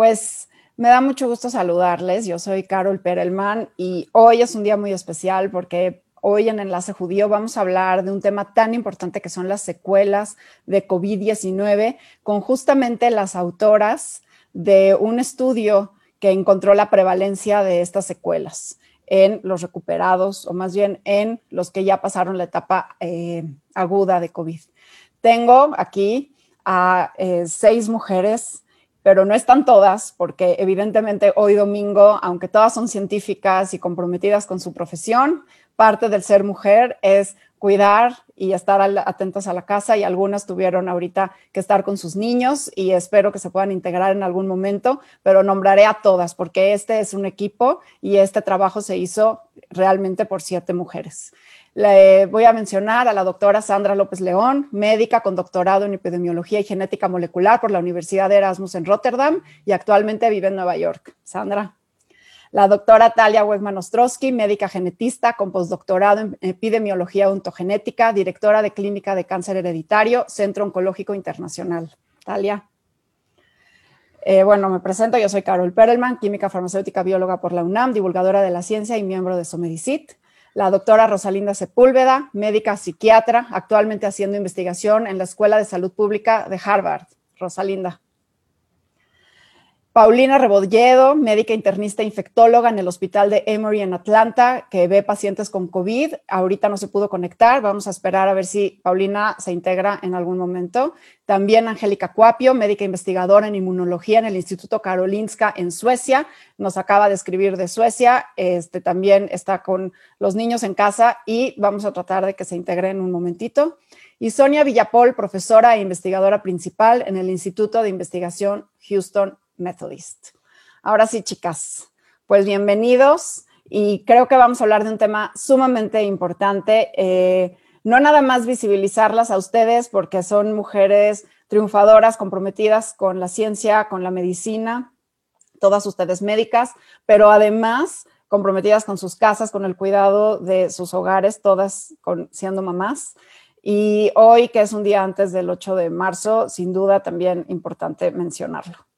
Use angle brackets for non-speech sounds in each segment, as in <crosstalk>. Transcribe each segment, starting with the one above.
Pues me da mucho gusto saludarles. Yo soy Carol Perelman y hoy es un día muy especial porque hoy en Enlace Judío vamos a hablar de un tema tan importante que son las secuelas de COVID-19 con justamente las autoras de un estudio que encontró la prevalencia de estas secuelas en los recuperados o más bien en los que ya pasaron la etapa eh, aguda de COVID. Tengo aquí a eh, seis mujeres, pero no están todas, porque evidentemente hoy domingo, aunque todas son científicas y comprometidas con su profesión, parte del ser mujer es cuidar y estar atentas a la casa y algunas tuvieron ahorita que estar con sus niños y espero que se puedan integrar en algún momento, pero nombraré a todas porque este es un equipo y este trabajo se hizo realmente por siete mujeres. Le voy a mencionar a la doctora Sandra López León, médica con doctorado en epidemiología y genética molecular por la Universidad de Erasmus en Rotterdam y actualmente vive en Nueva York. Sandra. La doctora Talia Wegman Ostrowski, médica genetista con postdoctorado en epidemiología ontogenética, directora de Clínica de Cáncer Hereditario, Centro Oncológico Internacional. Talia. Eh, bueno, me presento, yo soy Carol Perelman, química farmacéutica bióloga por la UNAM, divulgadora de la ciencia y miembro de Somedicit la doctora Rosalinda Sepúlveda, médica psiquiatra, actualmente haciendo investigación en la Escuela de Salud Pública de Harvard. Rosalinda. Paulina Rebolledo, médica internista infectóloga en el hospital de Emory en Atlanta, que ve pacientes con COVID. Ahorita no se pudo conectar. Vamos a esperar a ver si Paulina se integra en algún momento. También Angélica Cuapio, médica investigadora en inmunología en el Instituto Karolinska en Suecia. Nos acaba de escribir de Suecia. Este, también está con los niños en casa y vamos a tratar de que se integre en un momentito. Y Sonia Villapol, profesora e investigadora principal en el Instituto de Investigación Houston Methodist. Ahora sí, chicas, pues bienvenidos y creo que vamos a hablar de un tema sumamente importante. Eh, no nada más visibilizarlas a ustedes porque son mujeres triunfadoras, comprometidas con la ciencia, con la medicina, todas ustedes médicas, pero además comprometidas con sus casas, con el cuidado de sus hogares, todas siendo mamás. Y hoy, que es un día antes del 8 de marzo, sin duda también importante mencionarlo.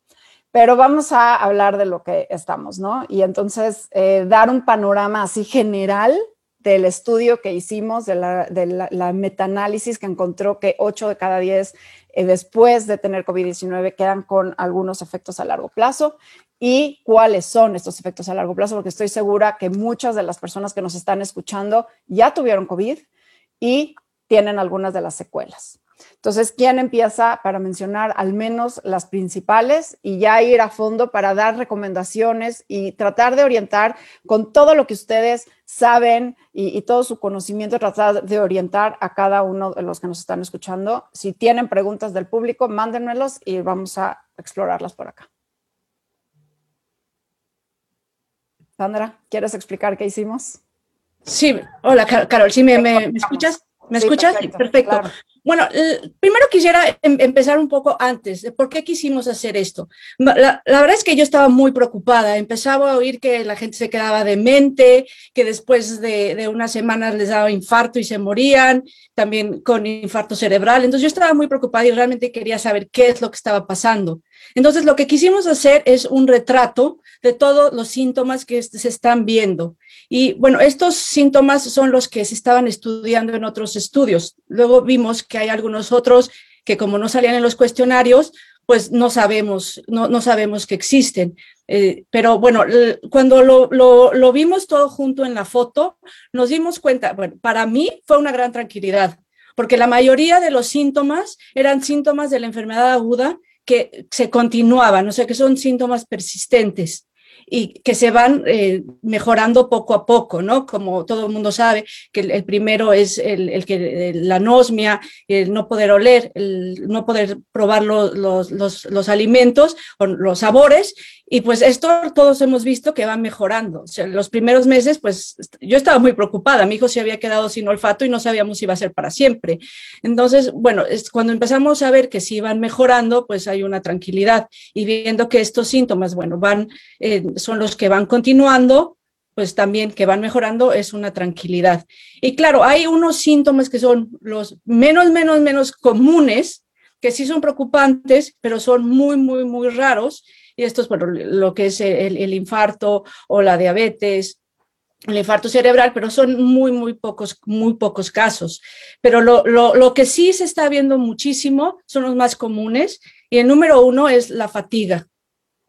Pero vamos a hablar de lo que estamos, ¿no? Y entonces eh, dar un panorama así general del estudio que hicimos, de la, de la, metaanálisis que encontró que 8 de cada 10 eh, después de tener COVID-19 quedan con algunos efectos a largo plazo y cuáles son estos efectos a largo plazo, porque estoy segura que muchas de las personas que nos están escuchando ya tuvieron COVID y tienen algunas de las secuelas. Entonces, ¿quién empieza para mencionar al menos las principales y ya ir a fondo para dar recomendaciones y tratar de orientar con todo lo que ustedes saben y, todo su conocimiento, tratar de orientar a cada uno de los que nos están escuchando? Si tienen preguntas del público, mándenmelos y vamos a explorarlas por acá. Sandra, ¿quieres explicar qué hicimos? Sí, hola Carol, ¿sí me, escuchas? ¿Me escuchas? perfecto. Bueno, primero quisiera em, empezar un poco antes de por qué quisimos hacer esto. La, verdad es que yo estaba muy preocupada. Empezaba a oír que la gente se quedaba demente, que después de, de unas semanas les daba infarto y se morían, también con infarto cerebral. Entonces yo estaba muy preocupada y realmente quería saber qué es lo que estaba pasando. Entonces lo que quisimos hacer es un retrato de todos los síntomas que se están viendo. Y bueno, estos síntomas son los que se estaban estudiando en otros estudios. Luego vimos que hay algunos otros que como no salían en los cuestionarios, pues no sabemos, no, no sabemos que existen. Eh, pero bueno, cuando lo, lo, lo, vimos todo junto en la foto, nos dimos cuenta, bueno, para mí fue una gran tranquilidad, porque la mayoría de los síntomas eran síntomas de la enfermedad aguda que se continuaban, o sea, que son síntomas persistentes y que se van eh, mejorando poco a poco, ¿no? Como todo el mundo sabe, que el, primero es el, que la anosmia, el no poder oler, el no poder probar los, los, los, alimentos o los sabores, y pues esto todos hemos visto que va mejorando. los primeros meses, pues yo estaba muy preocupada, mi hijo se había quedado sin olfato y no sabíamos si iba a ser para siempre. Entonces, bueno, es, cuando empezamos a ver que si van mejorando, pues hay una tranquilidad y viendo que estos síntomas, bueno, van... Eh, son los que van continuando, pues también que van mejorando es una tranquilidad. Y claro, hay unos síntomas que son los menos, menos, menos comunes, que sí son preocupantes, pero son muy, muy, muy raros y esto es bueno, lo que es el, el infarto o la diabetes, el infarto cerebral, pero son muy, muy pocos, muy pocos casos. Pero lo, lo, lo, que sí se está viendo muchísimo son los más comunes y el número uno es la fatiga.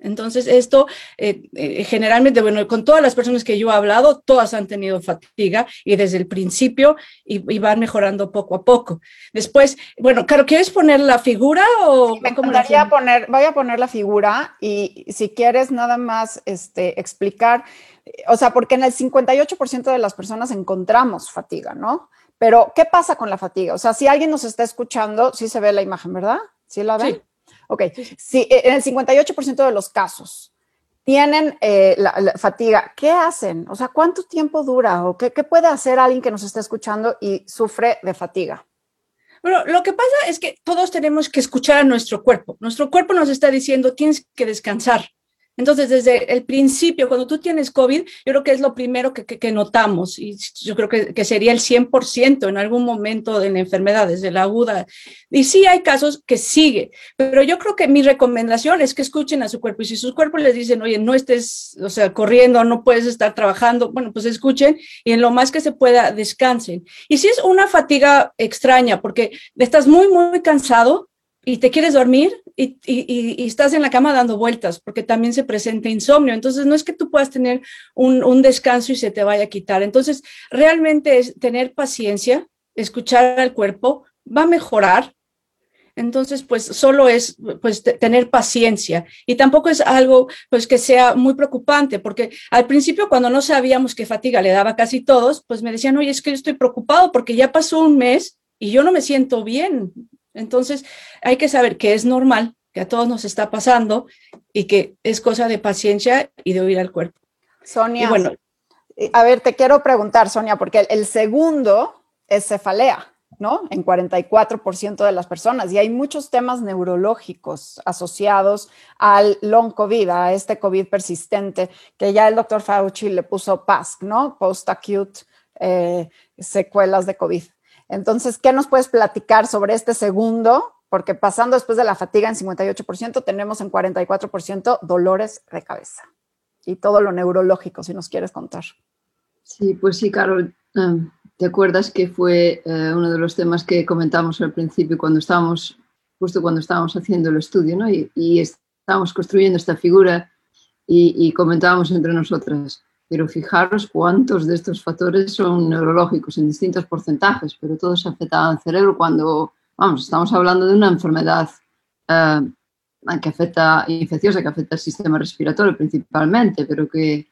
Entonces, esto eh, eh, generalmente, bueno, con todas las personas que yo he hablado, todas han tenido fatiga y desde el principio y, y van mejorando poco a poco. Después, bueno, claro, ¿quieres poner la figura o me gustaría poner, voy a poner la figura y si quieres nada más este, explicar, o sea, porque en el 58% de las personas encontramos fatiga, ¿no? Pero, ¿qué pasa con la fatiga? O sea, si alguien nos está escuchando, sí se ve la imagen, ¿verdad? ¿Sí la ven? Sí. Ok, si eh, en el 58% de los casos tienen eh, la, fatiga, ¿qué hacen? O sea, ¿cuánto tiempo dura? ¿O qué, qué puede hacer alguien que nos está escuchando y sufre de fatiga? Bueno, lo que pasa es que todos tenemos que escuchar a nuestro cuerpo. Nuestro cuerpo nos está diciendo, tienes que descansar. Entonces, desde el principio, cuando tú tienes COVID, yo creo que es lo primero que, notamos y yo creo que, que, sería el 100% en algún momento de la enfermedad, desde la aguda. Y sí hay casos que sigue, pero yo creo que mi recomendación es que escuchen a su cuerpo y si sus cuerpos les dicen, oye, no estés, o sea, corriendo, no puedes estar trabajando, bueno, pues escuchen y en lo más que se pueda descansen. Y si es una fatiga extraña, porque estás muy, muy cansado, y te quieres dormir y, y, y, estás en la cama dando vueltas, porque también se presenta insomnio. Entonces, no es que tú puedas tener un, descanso y se te vaya a quitar. Entonces, realmente es tener paciencia, escuchar al cuerpo, va a mejorar. Entonces, pues solo es pues tener paciencia y tampoco es algo pues que sea muy preocupante, porque al principio cuando no sabíamos qué fatiga le daba casi todos, pues me decían, oye, es que yo estoy preocupado porque ya pasó un mes y yo no me siento bien, entonces, hay que saber que es normal, que a todos nos está pasando y que es cosa de paciencia y de oír al cuerpo. Sonia, bueno, a ver, te quiero preguntar, Sonia, porque el, el segundo es cefalea, ¿no? En 44% de las personas. Y hay muchos temas neurológicos asociados al long COVID, a este COVID persistente, que ya el doctor Fauci le puso PASC, ¿no? Post-acute eh, secuelas de COVID. Entonces, ¿qué nos puedes platicar sobre este segundo? Porque pasando después de la fatiga en 58%, tenemos en 44% dolores de cabeza y todo lo neurológico, si nos quieres contar. Sí, pues sí, Carol. Um, ¿Te acuerdas que fue uh, uno de los temas que comentamos al principio cuando estábamos, justo cuando estábamos haciendo el estudio, ¿no? Y, y estábamos construyendo esta figura y, y comentábamos entre nosotras pero fijaros cuántos de estos factores son neurológicos en distintos porcentajes, pero todos afectan al cerebro cuando, vamos, estamos hablando de una enfermedad eh, que afecta, infecciosa, que afecta al sistema respiratorio principalmente, pero que,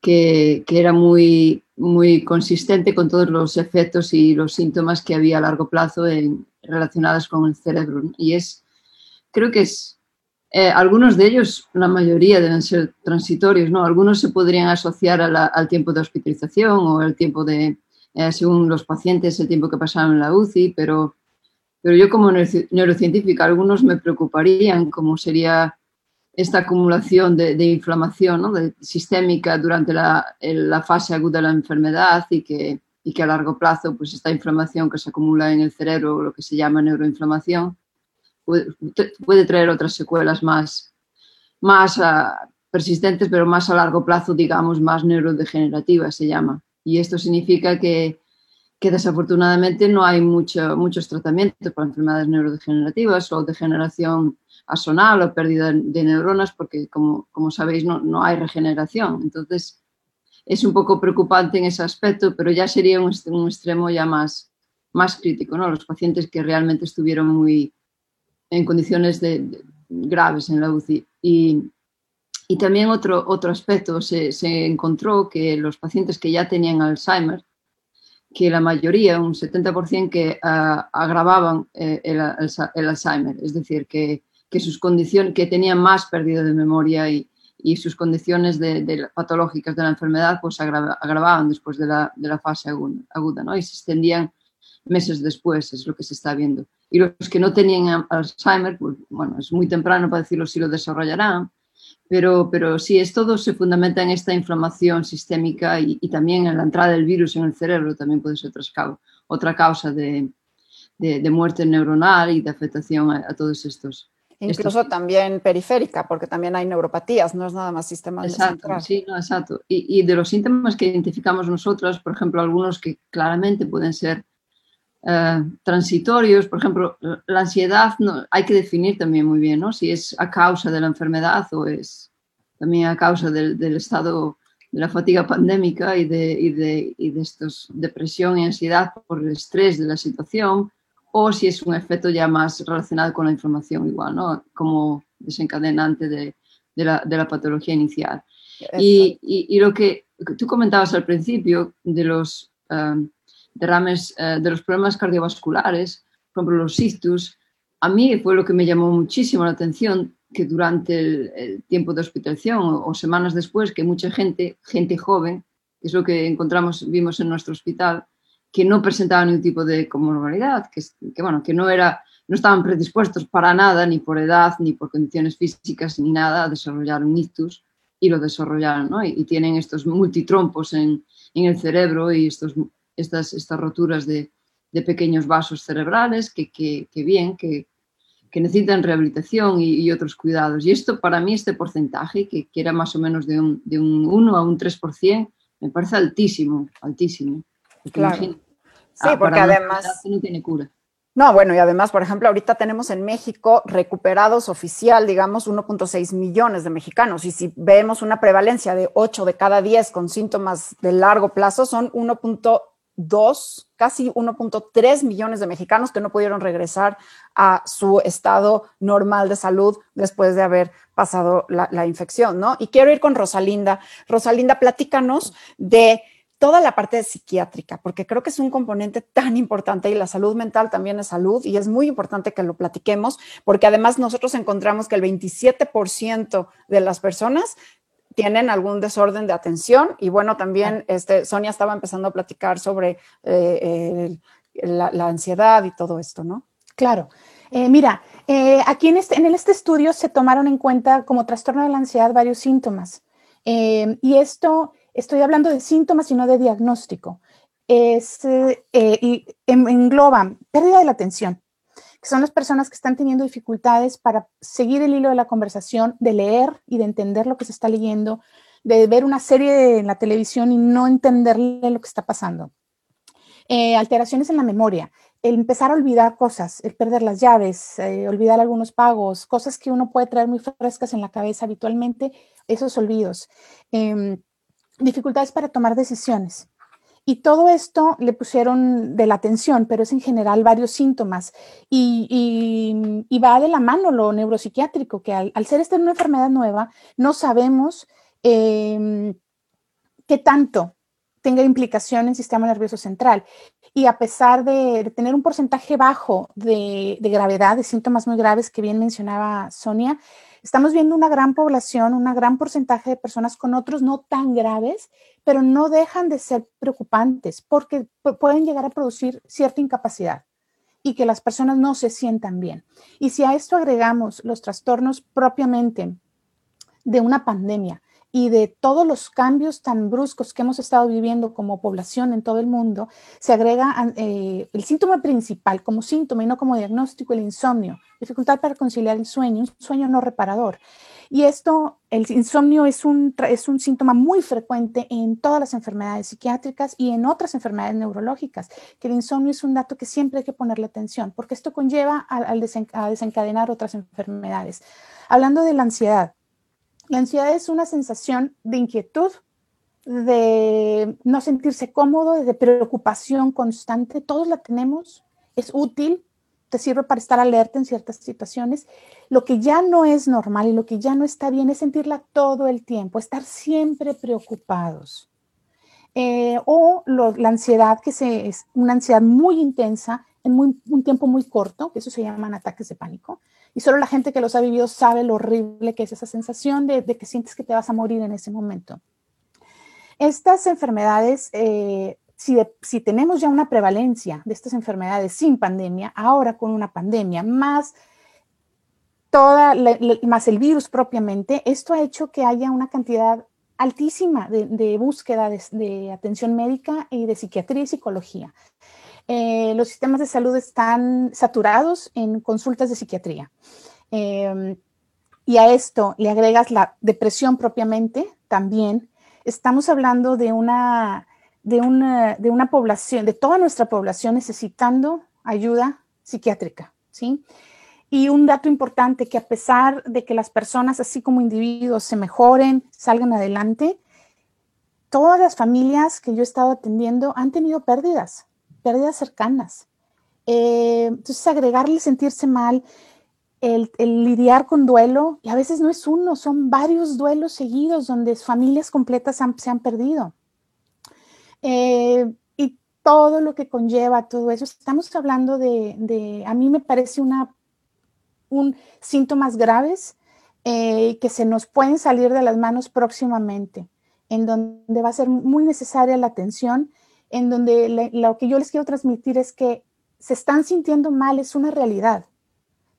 que, que, era muy, muy consistente con todos los efectos y los síntomas que había a largo plazo en, relacionados con el cerebro. Y es, creo que es eh, algunos de ellos, la mayoría deben ser transitorios, ¿no? Algunos se podrían asociar la, al tiempo de hospitalización o el tiempo de, eh, según los pacientes, el tiempo que pasaron en la UCI, pero, pero yo como neurocientífica, algunos me preocuparían, como sería esta acumulación de, inflamación ¿no? sistémica durante la, la, fase aguda de la enfermedad y que, y que a largo plazo, pues esta inflamación que se acumula en el cerebro, lo que se llama neuroinflamación, puede, traer otras secuelas más, más uh, persistentes, pero más a largo plazo, digamos, más neurodegenerativas se llama. Y esto significa que, que desafortunadamente no hay mucho, muchos tratamientos para enfermedades neurodegenerativas o degeneración asonal o pérdida de neuronas, porque como, como sabéis no, no hay regeneración. Entonces, es un poco preocupante en ese aspecto, pero ya sería un, un extremo ya más, más crítico, ¿no? Los pacientes que realmente estuvieron muy, en condiciones de, de, graves en la UCI. Y, y también otro, otro aspecto, se, se, encontró que los pacientes que ya tenían Alzheimer, que la mayoría, un 70%, que uh, agravaban eh, el, el, el, Alzheimer, es decir, que, que, sus condiciones, que tenían más pérdida de memoria y, y sus condiciones de, de, patológicas de la enfermedad pues agrava, agravaban después de la, de la fase aguda, aguda ¿no? y se extendían meses después, es lo que se está viendo. Y los que no tenían Alzheimer, pues bueno, es muy temprano para decirlo si lo desarrollarán, pero, pero sí, es todo se fundamenta en esta inflamación sistémica y, y, también en la entrada del virus en el cerebro, también puede ser otra, causa de, de, de muerte neuronal y de afectación a, a todos estos Incluso también periférica, porque también hay neuropatías, no es nada más sistema exacto, Sí, no, exacto. Y, de los síntomas que identificamos nosotros, por ejemplo, algunos que claramente pueden ser eh, transitorios, por ejemplo, la ansiedad no, hay que definir también muy bien, ¿no? Si es a causa de la enfermedad o es también a causa del, estado de la fatiga pandémica y de, y de, y de estos, depresión y ansiedad por el estrés de la situación o si es un efecto ya más relacionado con la inflamación igual, ¿no? Como desencadenante de, de, la, de la, patología inicial. Y, y, lo que tú comentabas al principio de los um, derrames, uh, de los problemas cardiovasculares, por ejemplo, los ictus, a mí fue lo que me llamó muchísimo la atención que durante el, tiempo de hospitalización o, semanas después, que mucha gente, gente joven, que es lo que encontramos, vimos en nuestro hospital, que no presentaban ningún tipo de comorbilidad, que, bueno, que no, era, no estaban predispuestos para nada, ni por edad, ni por condiciones físicas, ni nada, a desarrollar un ictus y lo desarrollaron, ¿no? y, tienen estos multitrompos en, el cerebro y estos, estas, estas roturas de, de pequeños vasos cerebrales que, que, que bien, que, que, necesitan rehabilitación y, y, otros cuidados. Y esto, para mí, este porcentaje, que, era más o menos de un, de un 1 a un 3%, me parece altísimo, altísimo. Claro. Sí, ah, porque además... No tiene cura. No, bueno, y además, por ejemplo, ahorita tenemos en México recuperados oficial, digamos, 1.6 millones de mexicanos. Y si vemos una prevalencia de 8 de cada 10 con síntomas de largo plazo, son 1.2, casi 1.3 millones de mexicanos que no pudieron regresar a su estado normal de salud después de haber pasado la, la infección, ¿no? Y quiero ir con Rosalinda. Rosalinda, platícanos de toda la parte psiquiátrica, porque creo que es un componente tan importante y la salud mental también es salud y es muy importante que lo platiquemos, porque además nosotros encontramos que el 27% de las personas tienen algún desorden de atención y bueno, también este, Sonia estaba empezando a platicar sobre eh, la, ansiedad y todo esto, ¿no? Claro. Eh, mira, eh, aquí en este, en este estudio se tomaron en cuenta como trastorno de la ansiedad varios síntomas y esto estoy hablando de síntomas y no de diagnóstico, es, y engloban pérdida de la atención, que son las personas que están teniendo dificultades para seguir el hilo de la conversación, de leer y de entender lo que se está leyendo, de ver una serie en la televisión y no entenderle lo que está pasando. Eh, alteraciones en la memoria, el empezar a olvidar cosas, el perder las llaves, eh, olvidar algunos pagos, cosas que uno puede traer muy frescas en la cabeza habitualmente, esos olvidos. Em, dificultades para tomar decisiones. Y todo esto le pusieron de la atención, pero es en general varios síntomas. Y, va de la mano lo neuropsiquiátrico, que al, ser esta una enfermedad nueva, no sabemos em, qué tanto tenga implicación en el sistema nervioso central. Y a pesar de, tener un porcentaje bajo de, de, gravedad, de síntomas muy graves que bien mencionaba Sonia, Estamos viendo una gran población, un gran porcentaje de personas con otros no tan graves, pero no dejan de ser preocupantes porque pueden llegar a producir cierta incapacidad y que las personas no se sientan bien. Y si a esto agregamos los trastornos propiamente de una pandemia, y de todos los cambios tan bruscos que hemos estado viviendo como población en todo el mundo, se agrega eh, el síntoma principal como síntoma y no como diagnóstico, el insomnio, dificultad para conciliar el sueño, un sueño no reparador. Y esto, el insomnio es un, síntoma muy frecuente en todas las enfermedades psiquiátricas y en otras enfermedades neurológicas, que el insomnio es un dato que siempre hay que ponerle atención, porque esto conlleva a, a desencadenar otras enfermedades. Hablando de la ansiedad, la ansiedad es una sensación de inquietud, de no sentirse cómodo, de preocupación constante. Todos la tenemos, es útil, te sirve para estar alerta en ciertas situaciones. Lo que ya no es normal y lo que ya no está bien es sentirla todo el tiempo, estar siempre preocupados. Eh, o la ansiedad, que es una ansiedad muy intensa en un tiempo muy corto, que eso se llaman ataques de pánico. Y solo la gente que los ha vivido sabe lo horrible que es esa sensación de, que sientes que te vas a morir en ese momento. Estas enfermedades, eh, si, tenemos ya una prevalencia de estas enfermedades sin pandemia, ahora con una pandemia, más, toda más el virus propiamente, esto ha hecho que haya una cantidad altísima de, búsqueda de, de, atención médica y de psiquiatría y psicología. Eh, los sistemas de salud están saturados en consultas de psiquiatría. em, y a esto le agregas la depresión propiamente, también, estamos hablando de una, de una, de una población, de toda nuestra población necesitando ayuda psiquiátrica, ¿sí? Y un dato importante, que a pesar de que las personas, así como individuos, se mejoren, salgan adelante, todas las familias que yo he estado atendiendo han tenido pérdidas, pérdidas cercanas. Eh, entonces, agregarle sentirse mal, el, lidiar con duelo, y a veces no es uno, son varios duelos seguidos donde familias completas se han perdido. Eh, y todo lo que conlleva todo eso, estamos hablando de, a mí me parece una, síntomas graves eh, que se nos pueden salir de las manos próximamente, en donde va a ser muy necesaria la atención, en donde lo que yo les quiero transmitir es que se están sintiendo mal, es una realidad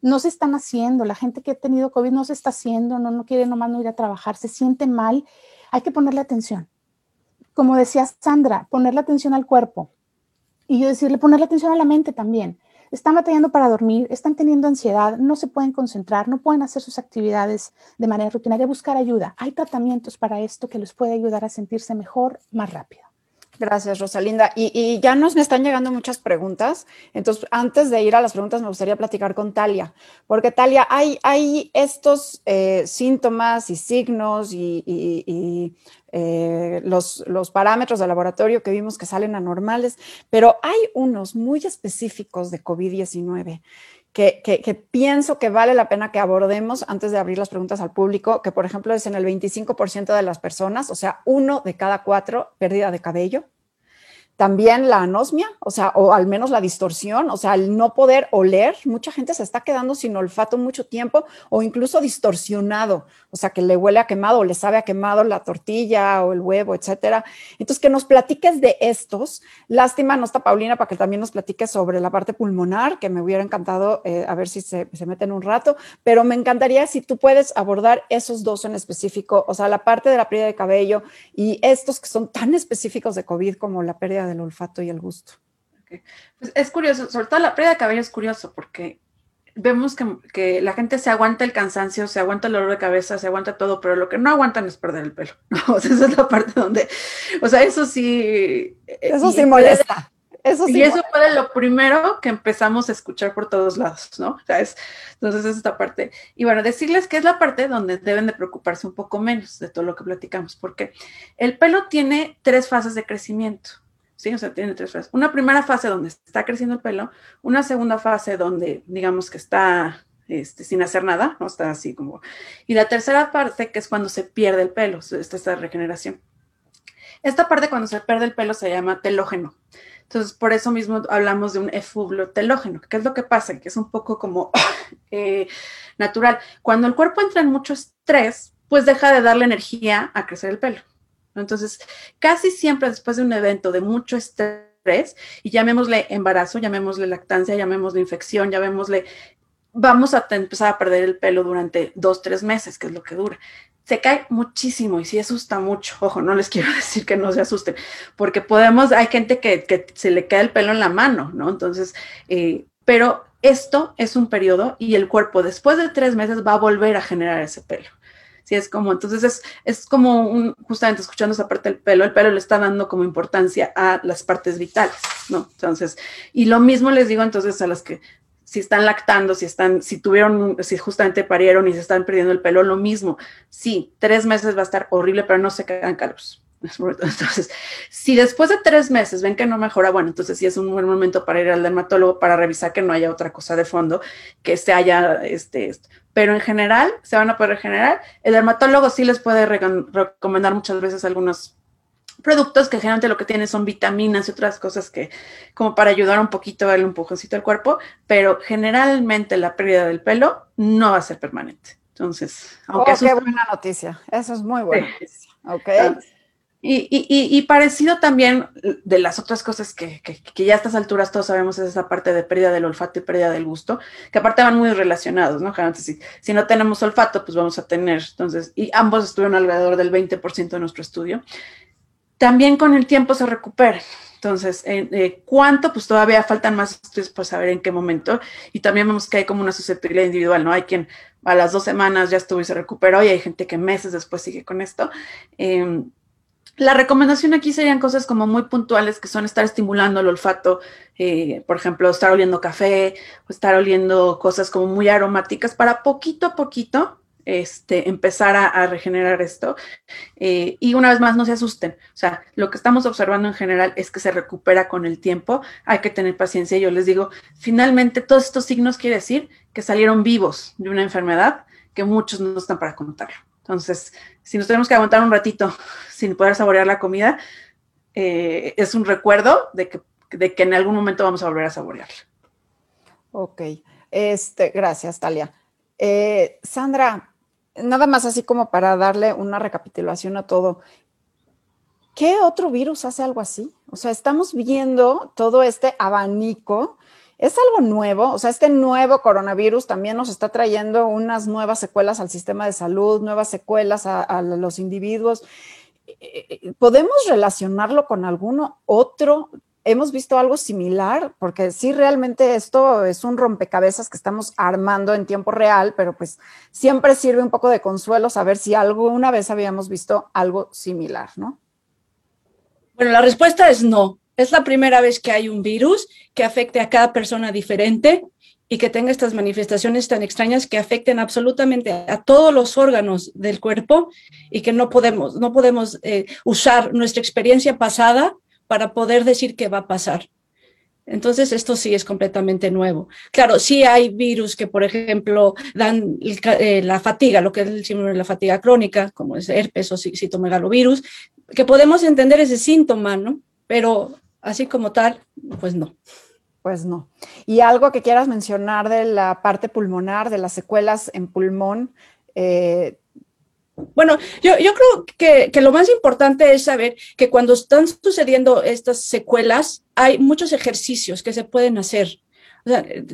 no se están haciendo, la gente que ha tenido COVID no se está haciendo, no, no quiere nomás no ir a trabajar, se siente mal, hay que ponerle atención. Como decía Sandra, ponerle atención al cuerpo y yo decirle ponerle atención a la mente también. Están batallando para dormir, están teniendo ansiedad, no se pueden concentrar, no pueden hacer sus actividades de manera rutinaria, buscar ayuda. Hay tratamientos para esto que les puede ayudar a sentirse mejor más rápido. Gracias, Rosalinda. Y, ya nos me están llegando muchas preguntas. Entonces, antes de ir a las preguntas, me gustaría platicar con Talia, porque Talia, hay, hay estos eh, síntomas y signos y, eh, los, los, parámetros de laboratorio que vimos que salen anormales, pero hay unos muy específicos de COVID-19 que, que, pienso que vale la pena que abordemos antes de abrir las preguntas al público, que por ejemplo es en el 25% de las personas, o sea, uno de cada cuatro pérdida de cabello. También la anosmia, o sea, o al menos la distorsión, o sea, el no poder oler. Mucha gente se está quedando sin olfato mucho tiempo o incluso distorsionado, o sea, que le huele a quemado o le sabe a quemado la tortilla o el huevo, etcétera. Entonces, que nos platiques de estos. Lástima, no está Paulina para que también nos platiques sobre la parte pulmonar, que me hubiera encantado eh, a ver si se, se mete en un rato, pero me encantaría si tú puedes abordar esos dos en específico, o sea, la parte de la pérdida de cabello y estos que son tan específicos de COVID como la pérdida del olfato y el gusto. Pues es curioso, sobre todo la pérdida de cabello es curioso porque vemos que, la gente se aguanta el cansancio, se aguanta el dolor de cabeza, se aguanta todo, pero lo que no aguantan es perder el pelo. <laughs> O sea, esa es la parte donde, o sea, eso sí. Eh, eso sí molesta. Eso sí y eso fue lo primero que empezamos a escuchar por todos lados, ¿no? O sea, es, entonces es esta parte. Y bueno, decirles que es la parte donde deben de preocuparse un poco menos de todo lo que platicamos, porque el pelo tiene tres fases de crecimiento. Tiene tres fases. Una primera fase donde está creciendo el pelo, una segunda fase donde digamos que está este, sin hacer nada, ¿no? Está así como... Y la tercera parte que es cuando se pierde el pelo, esta, esta regeneración. Esta parte cuando se pierde el pelo se llama telógeno. Entonces, por eso mismo hablamos de un efluvio telógeno. ¿Qué es lo que pasa? Que es un poco como <laughs> eh, natural. Cuando el cuerpo entra en mucho estrés, pues deja de darle energía a crecer el pelo. Entonces, casi siempre después de un evento de mucho estrés, y llamémosle embarazo, llamémosle lactancia, llamémosle infección, llamémosle, vamos a empezar a perder el pelo durante dos, tres meses, que es lo que dura. Se cae muchísimo y sí asusta mucho. Ojo, no les <laughs> quiero decir que no se asusten, porque podemos, hay gente que, se le cae el pelo en la mano, ¿no? Entonces, eh, pero esto es un periodo y el cuerpo después de tres meses va a volver a generar ese pelo. Sí, es como, entonces es, es como un, justamente escuchando esa parte del pelo, el pelo le está dando como importancia a las partes vitales, ¿no? Entonces, y lo mismo les digo entonces a las que si están lactando, si están, si tuvieron, si justamente parieron y se están perdiendo el pelo, lo mismo. Sí, tres meses va a estar horrible, pero no se quedan calvos. <laughs> Entonces, si después de tres meses ven que no mejora, bueno, entonces sí es un buen momento para ir al dermatólogo para revisar que no haya otra cosa de fondo, que se haya, este, pero en general se van a poder regenerar. El dermatólogo sí les puede recomendar muchas veces algunos productos que generalmente lo que tienen son vitaminas y otras cosas que como para ayudar un poquito a darle un empujoncito al cuerpo, pero generalmente la pérdida del pelo no va a ser permanente. Entonces, aunque oh, qué buena noticia. Eso es muy buena noticia. Ok. Y, parecido también de las otras cosas que, ya a estas alturas todos sabemos es esa parte de pérdida del olfato y pérdida del gusto, que aparte van muy relacionados, ¿no? Si, si no tenemos olfato, pues vamos a tener, entonces, y ambos estuvieron alrededor del 20% de nuestro estudio. También con el tiempo se recupera. Entonces, eh, ¿cuánto? Pues todavía faltan más estudios para saber en qué momento. Y también vemos que hay como una susceptibilidad individual, ¿no? Hay quien a las dos semanas ya estuvo y se recuperó y hay gente que meses después sigue con esto. Em, la recomendación aquí serían cosas como muy puntuales, que son estar estimulando el olfato, eh, por ejemplo, estar oliendo café estar oliendo cosas como muy aromáticas para poquito a poquito este, empezar a, regenerar esto. Eh, y una vez más, no se asusten. O sea, lo que estamos observando en general es que se recupera con el tiempo. Hay que tener paciencia. Yo les digo, finalmente, todos estos signos quiere decir que salieron vivos de una enfermedad que muchos no están para contarlo. Entonces, si nos tenemos que aguantar un ratito <laughs> sin poder saborear la comida, eh, es un recuerdo de que, de que en algún momento vamos a volver a saborearla. Ok, este, gracias, Talia. Eh, Sandra, nada más así como para darle una recapitulación a todo. ¿Qué otro virus hace algo así? O sea, estamos viendo todo este abanico. Es algo nuevo, o sea, este nuevo coronavirus también nos está trayendo unas nuevas secuelas al sistema de salud, nuevas secuelas a, los individuos. Eh, ¿Podemos relacionarlo con alguno otro hemos visto algo similar, porque sí, realmente esto es un rompecabezas que estamos armando en tiempo real, pero pues siempre sirve un poco de consuelo saber si alguna vez habíamos visto algo similar, ¿no? Bueno, la respuesta es no. Es la primera vez que hay un virus que afecte a cada persona diferente y que tenga estas manifestaciones tan extrañas que afecten absolutamente a todos los órganos del cuerpo y que no podemos, no podemos eh, usar nuestra experiencia pasada para poder decir qué va a pasar. Entonces, esto sí es completamente nuevo. Claro, sí hay virus que, por ejemplo, dan eh, la fatiga, lo que es el síndrome de la fatiga crónica, como es herpes o citomegalovirus, que podemos entender ese síntoma, ¿no? Pero así como tal, pues no. Pues no. Y algo que quieras mencionar de la parte pulmonar, de las secuelas en pulmón, eh, bueno, yo, creo que, lo más importante es saber que cuando están sucediendo estas secuelas, hay muchos ejercicios que se pueden hacer.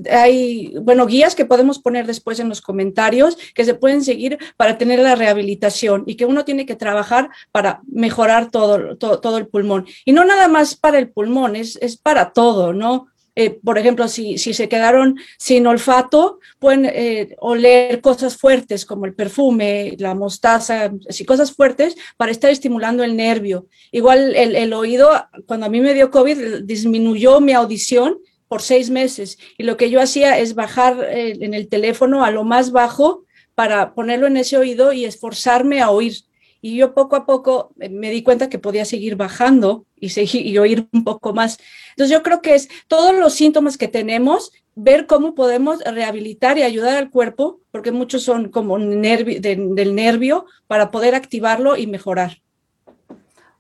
Hay, bueno, guías que podemos poner después en los comentarios que se pueden seguir para tener la rehabilitación y que uno tiene que trabajar para mejorar todo, todo, el pulmón. Y no nada más para el pulmón, es, es para todo, ¿no? Eh, por ejemplo, si, si, se quedaron sin olfato, pueden eh, oler cosas fuertes como el perfume, la mostaza, así cosas fuertes para estar estimulando el nervio. Igual el, el oído, cuando a mí me dio COVID, disminuyó mi audición por seis meses y lo que yo hacía es bajar eh, en el teléfono a lo más bajo para ponerlo en ese oído y esforzarme a oír y yo poco a poco me di cuenta que podía seguir bajando y, seguir, y oír un poco más. Entonces yo creo que es todos los síntomas que tenemos, ver cómo podemos rehabilitar y ayudar al cuerpo, porque muchos son como del nervio, para poder activarlo y mejorar.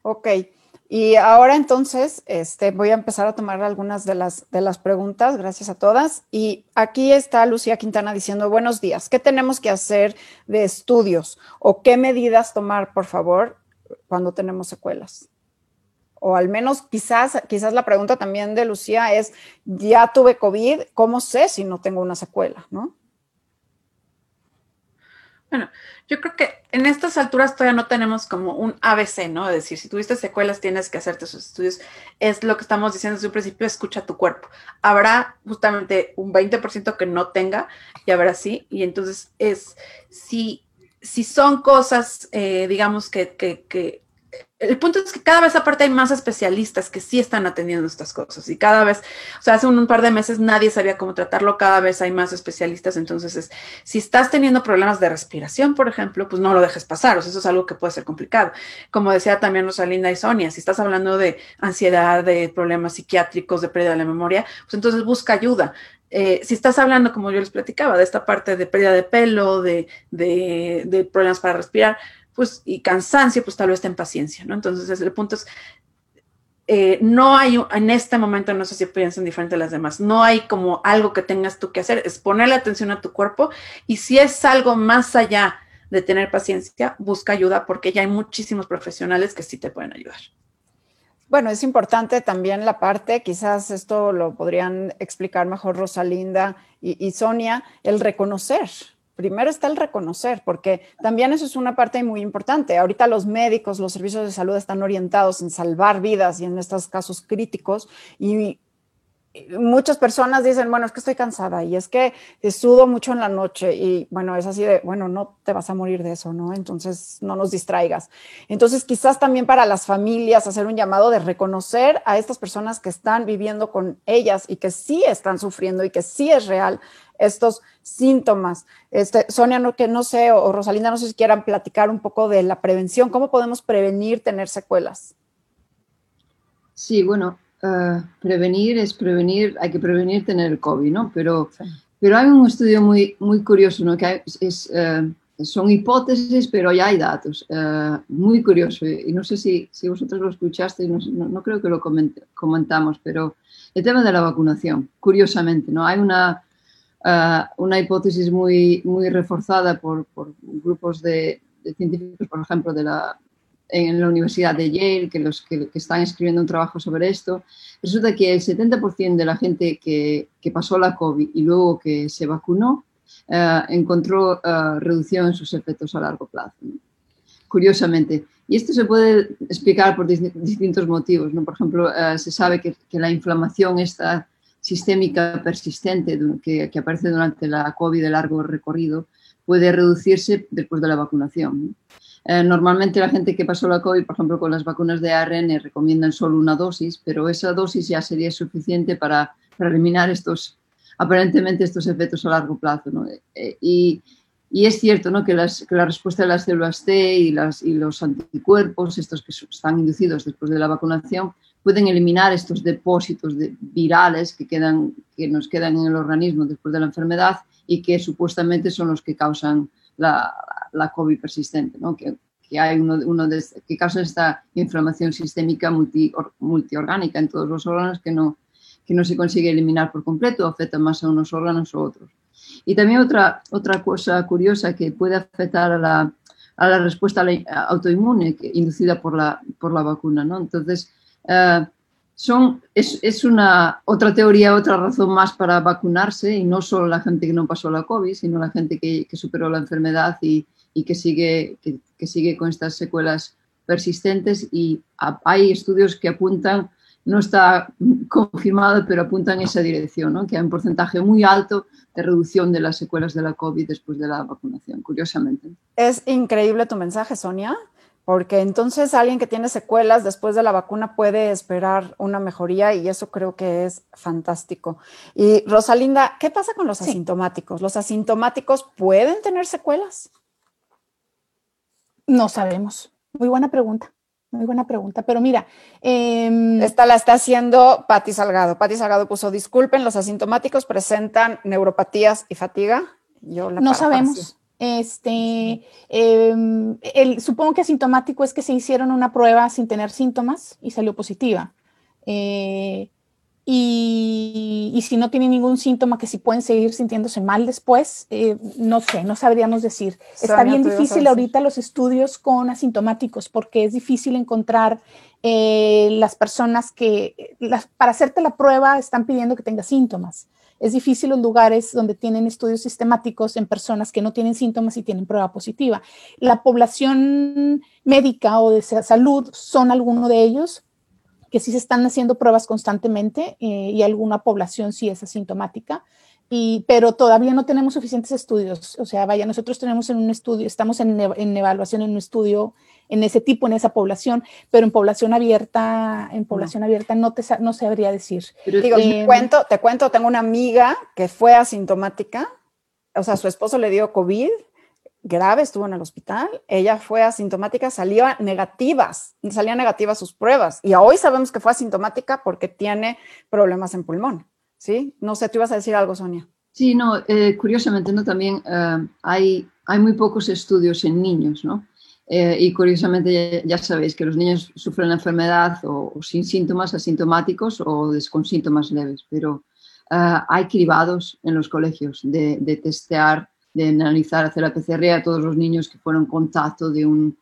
Ok. Y ahora entonces este, voy a empezar a tomar algunas de las, de las preguntas, gracias a todas. Y aquí está Lucía Quintana diciendo, buenos días, ¿qué tenemos que hacer de estudios o qué medidas tomar, por favor, cuando tenemos secuelas? O al menos quizás, quizás la pregunta también de Lucía es, ya tuve COVID, ¿cómo sé si no tengo una secuela? ¿no? Bueno, yo creo que en estas alturas todavía no tenemos como un ABC, ¿no? Es decir, si tuviste secuelas, tienes que hacerte esos estudios. Es lo que estamos diciendo desde un principio, escucha tu cuerpo. Habrá justamente un 20% que no tenga y habrá sí. Y entonces es, si, si son cosas, eh, digamos, que, que, que el punto es que cada vez aparte hay más especialistas que sí están atendiendo estas cosas y cada vez, o sea, hace un, par de meses nadie sabía cómo tratarlo, cada vez hay más especialistas, entonces es, si estás teniendo problemas de respiración, por ejemplo, pues no lo dejes pasar, o sea, eso es algo que puede ser complicado. Como decía también Rosalinda y Sonia, si estás hablando de ansiedad, de problemas psiquiátricos, de pérdida de la memoria, pues entonces busca ayuda. Eh, si estás hablando, como yo les platicaba, de esta parte de pérdida de pelo, de, de, de problemas para respirar, pues, y cansancio, pues tal vez ten paciencia, ¿no? Entonces, el punto es, eh, no hay, en este momento, no sé si piensan diferente a las demás, no hay como algo que tengas tú que hacer, es ponerle atención a tu cuerpo y si es algo más allá de tener paciencia, busca ayuda porque ya hay muchísimos profesionales que sí te pueden ayudar. Bueno, es importante también la parte, quizás esto lo podrían explicar mejor Rosalinda y Sonia, el reconocer primero está el reconocer, porque también eso es una parte muy importante. Ahorita los médicos, los servicios de salud están orientados en salvar vidas y en estos casos críticos y muchas personas dicen, bueno, es que estoy cansada y es que sudo mucho en la noche y bueno, es así de, bueno, no te vas a morir de eso, ¿no? Entonces no nos distraigas. Entonces quizás también para las familias hacer un llamado de reconocer a estas personas que están viviendo con ellas y que sí están sufriendo y que sí es real estos síntomas. Este, Sonia, no, que no sé, o Rosalinda, no sé si quieran platicar un poco de la prevención, cómo podemos prevenir tener secuelas. Sí, bueno, Ah, prevenir es prevenir, hay que prevenir tener el COVID, ¿no? Pero, pero hay un estudio muy, muy curioso, ¿no? Que es, ah, son hipótesis, pero ya hay datos. Ah, muy curioso. Y no sé si, si vosotros lo escuchaste, no, no, creo que lo comentamos, pero el tema de la vacunación, curiosamente, ¿no? Hay una, una hipótesis muy, muy reforzada por, por grupos de, de científicos, por ejemplo, de la en la Universidad de Yale, que, los, que, están escribiendo un trabajo sobre esto, resulta que el 70% de la gente que, que, pasó la COVID y luego que se vacunó eh, encontró uh, reducción en sus efectos a largo plazo. Curiosamente. Y esto se puede explicar por distintos motivos. ¿no? Por ejemplo, uh, se sabe que, que, la inflamación esta sistémica persistente que, que, aparece durante la COVID de largo recorrido puede reducirse después de la vacunación. ¿no? Eh, normalmente la gente que pasó la COVID, por ejemplo, con las vacunas de ARN, recomiendan solo una dosis, pero esa dosis ya sería suficiente para, eliminar estos, aparentemente, estos efectos a largo plazo. Eh, y, es cierto ¿no? que, la respuesta de las células T y los anticuerpos, estos que están inducidos después de la vacunación, pueden eliminar estos depósitos de virales que, quedan, que nos quedan en el organismo después de la enfermedad y que supuestamente son los que causan la, la COVID persistente, ¿no? que, que, hay uno, uno de, que causa esta inflamación sistémica multi, multiorgánica en todos los órganos que no, que no se consigue eliminar por completo, afecta más a unos órganos o otros. Y también otra, otra cosa curiosa que puede afectar a la, a la respuesta autoinmune inducida por la, por la vacuna. ¿no? Entonces, uh, son, es, es, una otra teoría, otra razón más para vacunarse y no solo la gente que no pasó la COVID, sino la gente que, que superó la enfermedad y, y que sigue, que, sigue con estas secuelas persistentes y hay estudios que apuntan, no está confirmado, pero apuntan en esa dirección, ¿no? que hay un porcentaje muy alto de reducción de las secuelas de la COVID después de la vacunación, curiosamente. Es increíble tu mensaje, Sonia, porque entonces alguien que tiene secuelas después de la vacuna puede esperar una mejoría y eso creo que es fantástico. Y Rosalinda, ¿qué pasa con los asintomáticos? ¿Los asintomáticos pueden tener secuelas? No sabemos. Muy buena pregunta. Muy buena pregunta. Pero mira, em, esta la está haciendo Patti Salgado. Patti Salgado puso: disculpen, los asintomáticos presentan neuropatías y fatiga. Yo no sabemos. Este, em, el, supongo que asintomático es que se hicieron una prueba sin tener síntomas y salió positiva. Eh, y, si no tienen ningún síntoma, que si pueden seguir sintiéndose mal después, eh, no sé, no sabríamos decir. Está bien difícil ahorita los estudios con asintomáticos porque es difícil encontrar eh, las personas que, para hacerte la prueba, están pidiendo que tengas síntomas. Es difícil los lugares donde tienen estudios sistemáticos en personas que no tienen síntomas y tienen prueba positiva. La población médica o de salud son alguno de ellos, que sí se están haciendo pruebas constantemente eh, y alguna población sí es asintomática, y, pero todavía no tenemos suficientes estudios. O sea, vaya, nosotros tenemos en un estudio, estamos en, en, evaluación en un estudio en ese tipo, en esa población, pero en población abierta, en población abierta no te no sabría decir. Digo, te cuento, te cuento, tengo una amiga que fue asintomática, o sea, su esposo le dio COVID grave, estuvo en el hospital, ella fue asintomática, salió negativas, salían negativas sus pruebas y hoy sabemos que fue asintomática porque tiene problemas en pulmón, ¿sí? No sé, tú ibas a decir algo, Sonia. Sí, no, eh, curiosamente, ¿no? También eh, hay, hay muy pocos estudios en niños, ¿no? Eh, y curiosamente ya, sabéis que los niños sufren la enfermedad o, sin síntomas asintomáticos o con síntomas leves, pero hay cribados en los colegios de, de testear de analizar, hacer la PCR a todos los niños que fueron contacto de un,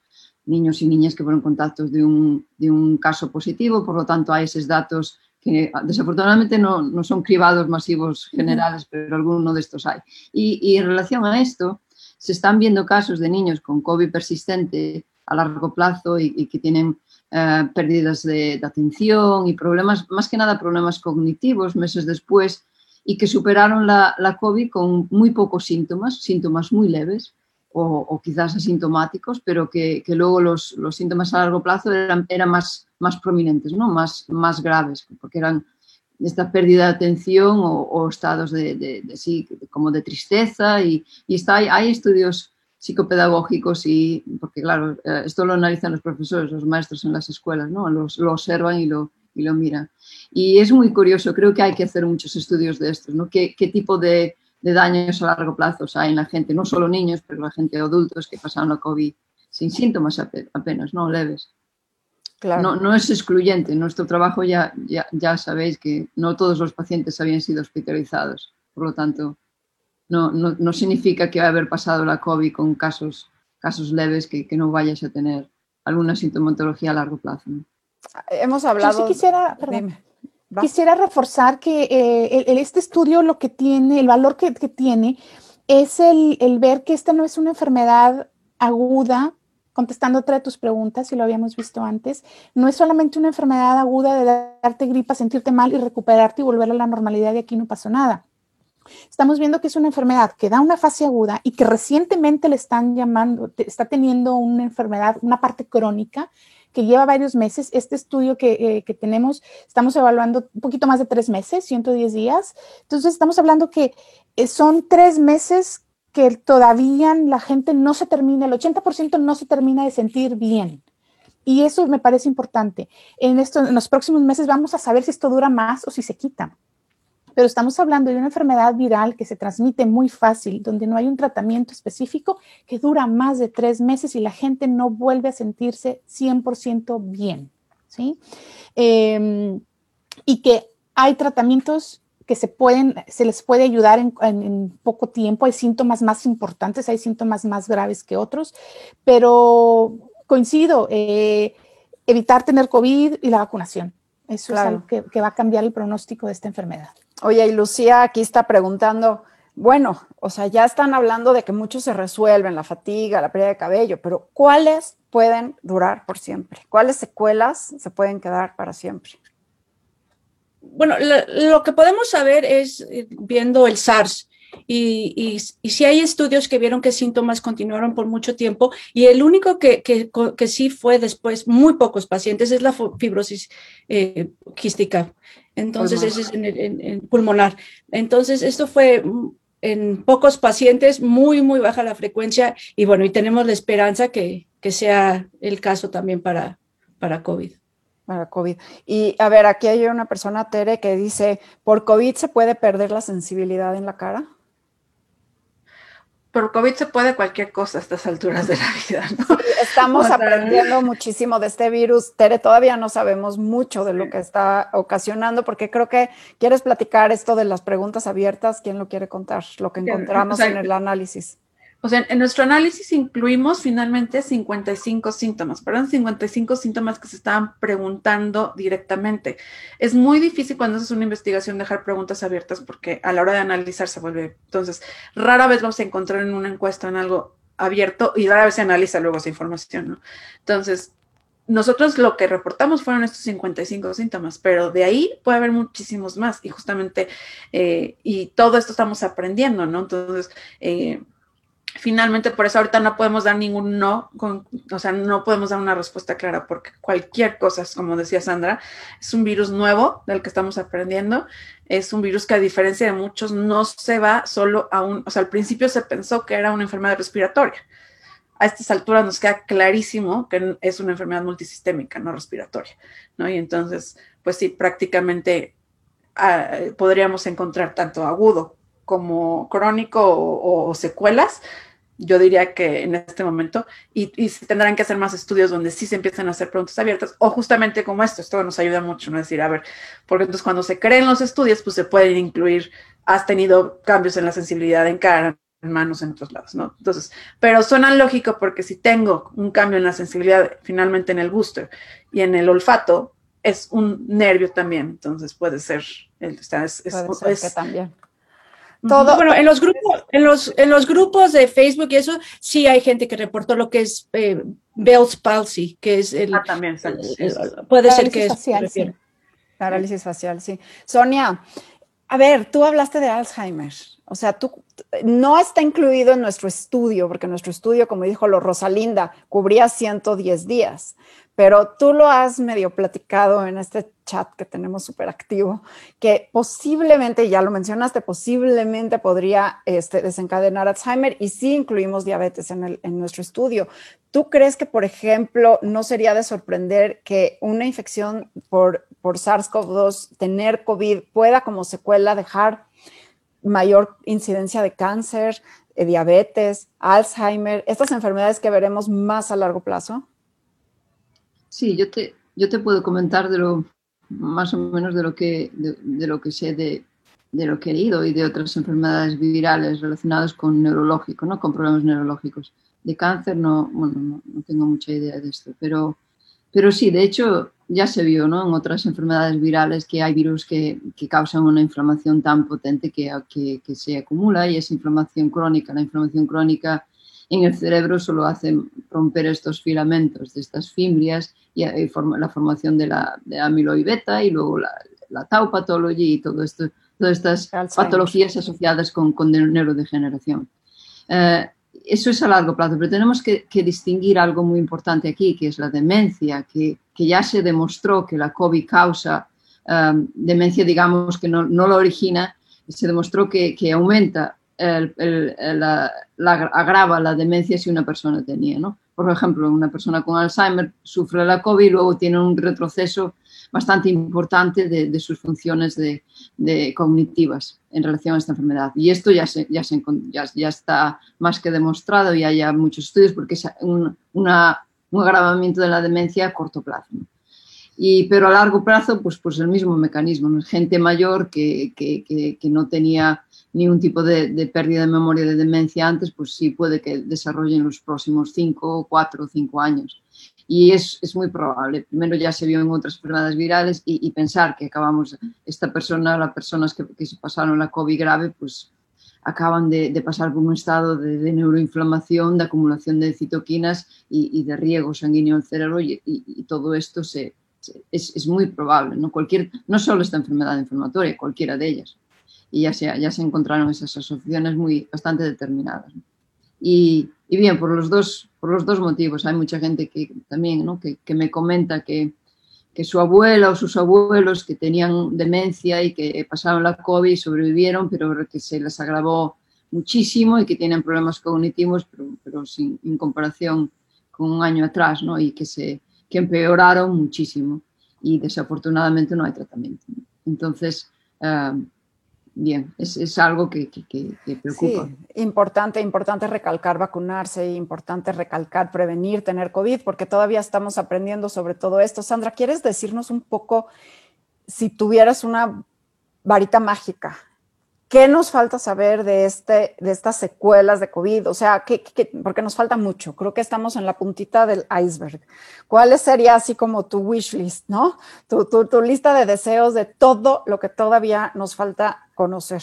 niños y niñas que fueron contactos de un, de un caso positivo, por lo tanto hay esos datos que que desafortunadamente no, no son cribados masivos generales, pero alguno de estos hay. Y, y, en relación a esto, se están viendo casos de niños con COVID persistente a largo plazo y, que tienen eh, pérdidas de, atención y problemas, más que nada problemas cognitivos meses después y que superaron la, COVID con muy pocos síntomas, síntomas muy leves o, quizás asintomáticos, pero que, luego los, los, síntomas a largo plazo eran, eran más, más prominentes, ¿no? más, más graves, porque eran esta pérdida de atención o, estados de, sí, como de tristeza y, y está, hay, hay, estudios psicopedagógicos y, porque claro, eh, esto lo analizan los profesores, los maestros en las escuelas, ¿no? Los, lo observan y lo, y lo miran. Y es muy curioso, creo que hay que hacer muchos estudios de estos, ¿no? ¿Qué, qué tipo de, de daños a largo plazo hay en la gente, no solo niños, pero la gente adultos que pasaron la COVID sin síntomas apenas, no leves. Claro. No, no, es excluyente. nuestro trabajo ya, ya, ya, sabéis que no todos los pacientes habían sido hospitalizados. Por lo tanto, no, no, no significa que haber pasado la COVID con casos, casos leves que, que, no vayas a tener alguna sintomatología a largo plazo. ¿no? Hemos hablado. Yo sí quisiera, perdón, quisiera reforzar que eh, el, este estudio lo que tiene, el valor que, que tiene, es el, el ver que esta no es una enfermedad aguda contestando otra de tus preguntas, y lo habíamos visto antes, no es solamente una enfermedad aguda de darte gripa, sentirte mal y recuperarte y volver a la normalidad y aquí no pasó nada. Estamos viendo que es una enfermedad que da una fase aguda y que recientemente le están llamando, está teniendo una enfermedad, una parte crónica que lleva varios meses. Este estudio que, eh, que, tenemos, estamos evaluando un poquito más de tres meses, 110 días. Entonces, estamos hablando que eh, son tres meses que todavía la gente no se termina, el 80% no se termina de sentir bien. Y eso me parece importante. En, esto, en los próximos meses vamos a saber si esto dura más o si se quita. Pero estamos hablando de una enfermedad viral que se transmite muy fácil, donde no hay un tratamiento específico que dura más de tres meses y la gente no vuelve a sentirse 100% bien. ¿sí? Eh, y que hay tratamientos que se pueden, se les puede ayudar en, en, en, poco tiempo. Hay síntomas más importantes, hay síntomas más graves que otros, pero coincido, eh, evitar tener COVID y la vacunación. Eso claro. es algo que, que va a cambiar el pronóstico de esta enfermedad. Oye, y Lucía aquí está preguntando, bueno, o sea, ya están hablando de que muchos se resuelven, la fatiga, la pérdida de cabello, pero ¿cuáles pueden durar por siempre? ¿Cuáles secuelas se pueden quedar para siempre? Bueno, lo, lo, que podemos saber es eh, viendo el SARS. Y, y, y si hay estudios que vieron que síntomas continuaron por mucho tiempo y el único que, que, que sí fue después muy pocos pacientes es la fibrosis eh, quística. Entonces, ese es en, en, en pulmonar. Entonces, esto fue en pocos pacientes, muy, muy baja la frecuencia y bueno, y tenemos la esperanza que, que sea el caso también para, para COVID para COVID. Y a ver, aquí hay una persona, Tere, que dice, ¿por COVID se puede perder la sensibilidad en la cara? Por COVID se puede cualquier cosa a estas alturas de la vida, ¿no? Sí, estamos o sea, aprendiendo <laughs> muchísimo de este virus. Tere, todavía no sabemos mucho de lo que está ocasionando, porque creo que quieres platicar esto de las preguntas abiertas. ¿Quién lo quiere contar? Lo que encontramos o sea, en el análisis. O sea, en nuestro análisis incluimos finalmente 55 síntomas, perdón, 55 síntomas que se estaban preguntando directamente. Es muy difícil cuando haces una investigación dejar preguntas abiertas porque a la hora de analizar se vuelve. Entonces, rara vez vamos a encontrar en una encuesta en algo abierto y rara vez se analiza luego esa información, ¿no? Entonces, nosotros lo que reportamos fueron estos 55 síntomas, pero de ahí puede haber muchísimos más y justamente, eh, y todo esto estamos aprendiendo, ¿no? Entonces, eh, finalmente por eso ahorita no podemos dar ningún no, con, o sea, no podemos dar una respuesta clara porque cualquier cosa, como decía Sandra, es un virus nuevo del que estamos aprendiendo, es un virus que a diferencia de muchos no se va solo a un, o sea, al principio se pensó que era una enfermedad respiratoria. A estas alturas nos queda clarísimo que es una enfermedad multisistémica, no respiratoria, ¿no? Y entonces, pues sí, prácticamente uh, podríamos encontrar tanto agudo como crónico o, secuelas, yo diría que en este momento, y, y se tendrán que hacer más estudios donde sí se empiezan a hacer preguntas abiertas, o justamente como esto, esto nos ayuda mucho, ¿no? Es decir, a ver, porque entonces cuando se creen los estudios, pues se pueden incluir, has tenido cambios en la sensibilidad en cara, en manos, en otros lados, ¿no? Entonces, pero suena lógico porque si tengo un cambio en la sensibilidad finalmente en el booster y en el olfato, es un nervio también, entonces puede ser. Es, puede ser que también. Todo, bueno, en los grupos, en los, en los grupos de Facebook y eso, sí hay gente que reportó lo que es eh, Bell's palsy, que es el, ah, también, puede ser que es parálisis facial, sí. Sonia, a ver, tú hablaste de Alzheimer. O sea, tú no está incluido en nuestro estudio, porque nuestro estudio, como dijo lo Rosalinda, cubría 110 días pero tú lo has medio platicado en este chat que tenemos súper activo, que posiblemente, ya lo mencionaste, posiblemente podría este, desencadenar Alzheimer y sí incluimos diabetes en, nuestro estudio. ¿Tú crees que, por ejemplo, no sería de sorprender que una infección por, por SARS-CoV-2, tener COVID, pueda como secuela dejar mayor incidencia de cáncer, de diabetes, Alzheimer, estas enfermedades que veremos más a largo plazo? Sí, yo te, yo te puedo comentar de lo más o menos de lo que, de, lo que sé de, de, lo que he leído y de otras enfermedades virales relacionadas con neurológico, ¿no? con problemas neurológicos. De cáncer no, bueno, no, tengo mucha idea de esto, pero, pero sí, de hecho ya se vio ¿no? en otras enfermedades virales que hay virus que, que causan una inflamación tan potente que, que, que se acumula y es inflamación crónica. La inflamación crónica en el cerebro solo hace romper estos filamentos de estas fimbrias y, la formación de la de amiloid beta y luego la, la tau pathology y todo esto, todas estas patologías asociadas con, con neurodegeneración. Eh, eso es a largo plazo, pero tenemos que, distinguir algo muy importante aquí, que es la demencia, que, que ya se demostró que la COVID causa eh, demencia, digamos, que no, no lo origina, se demostró que, que aumenta la, agrava la demencia si una persona tenía, ¿no? Por ejemplo, una persona con Alzheimer sufre la COVID y luego tiene un retroceso bastante importante de, sus funciones de, cognitivas en relación a esta enfermedad. Y esto ya, se, ya, se, ya, está más que demostrado y hay muchos estudios porque es un, un agravamiento de la demencia a corto plazo. Y, pero a largo plazo, pues, pues el mismo mecanismo. ¿no? Gente mayor que, que, que no tenía ni un tipo de, pérdida de memoria de demencia antes, pues sí puede que desarrolle en los próximos 5, 4 o 5 años. Y es, muy probable. Primero ya se vio en otras enfermedades virales y, pensar que acabamos, esta persona, las personas que, se pasaron la COVID grave, pues acaban de, pasar por un estado de, neuroinflamación, de acumulación de citoquinas y, de riego sanguíneo al cerebro y, todo esto es, es, muy probable. ¿no? Cualquier, no solo esta enfermedad inflamatoria, cualquiera de ellas y ya se, ya se encontraron esas asociaciones muy bastante determinadas. Y, y, bien, por los, dos, por los dos motivos, hay mucha gente que también ¿no? que, que, me comenta que, que, su abuela o sus abuelos que tenían demencia y que pasaron la COVID y sobrevivieron, pero que se les agravó muchísimo y que tienen problemas cognitivos, pero, pero sin, en comparación con un año atrás, ¿no? y que, se, que empeoraron muchísimo y desafortunadamente no hay tratamiento. Entonces, uh, bien, es, algo que, preocupa. Sí, importante, importante recalcar vacunarse, importante recalcar prevenir, tener COVID, porque todavía estamos aprendiendo sobre todo esto. Sandra, ¿quieres decirnos un poco si tuvieras una varita mágica? ¿Qué nos falta saber de, este, de estas secuelas de COVID? O sea, ¿qué, porque nos falta mucho. Creo que estamos en la puntita del iceberg. ¿Cuál sería así como tu wish list, no? Tu, tu, tu lista de deseos de todo lo que todavía nos falta conocer.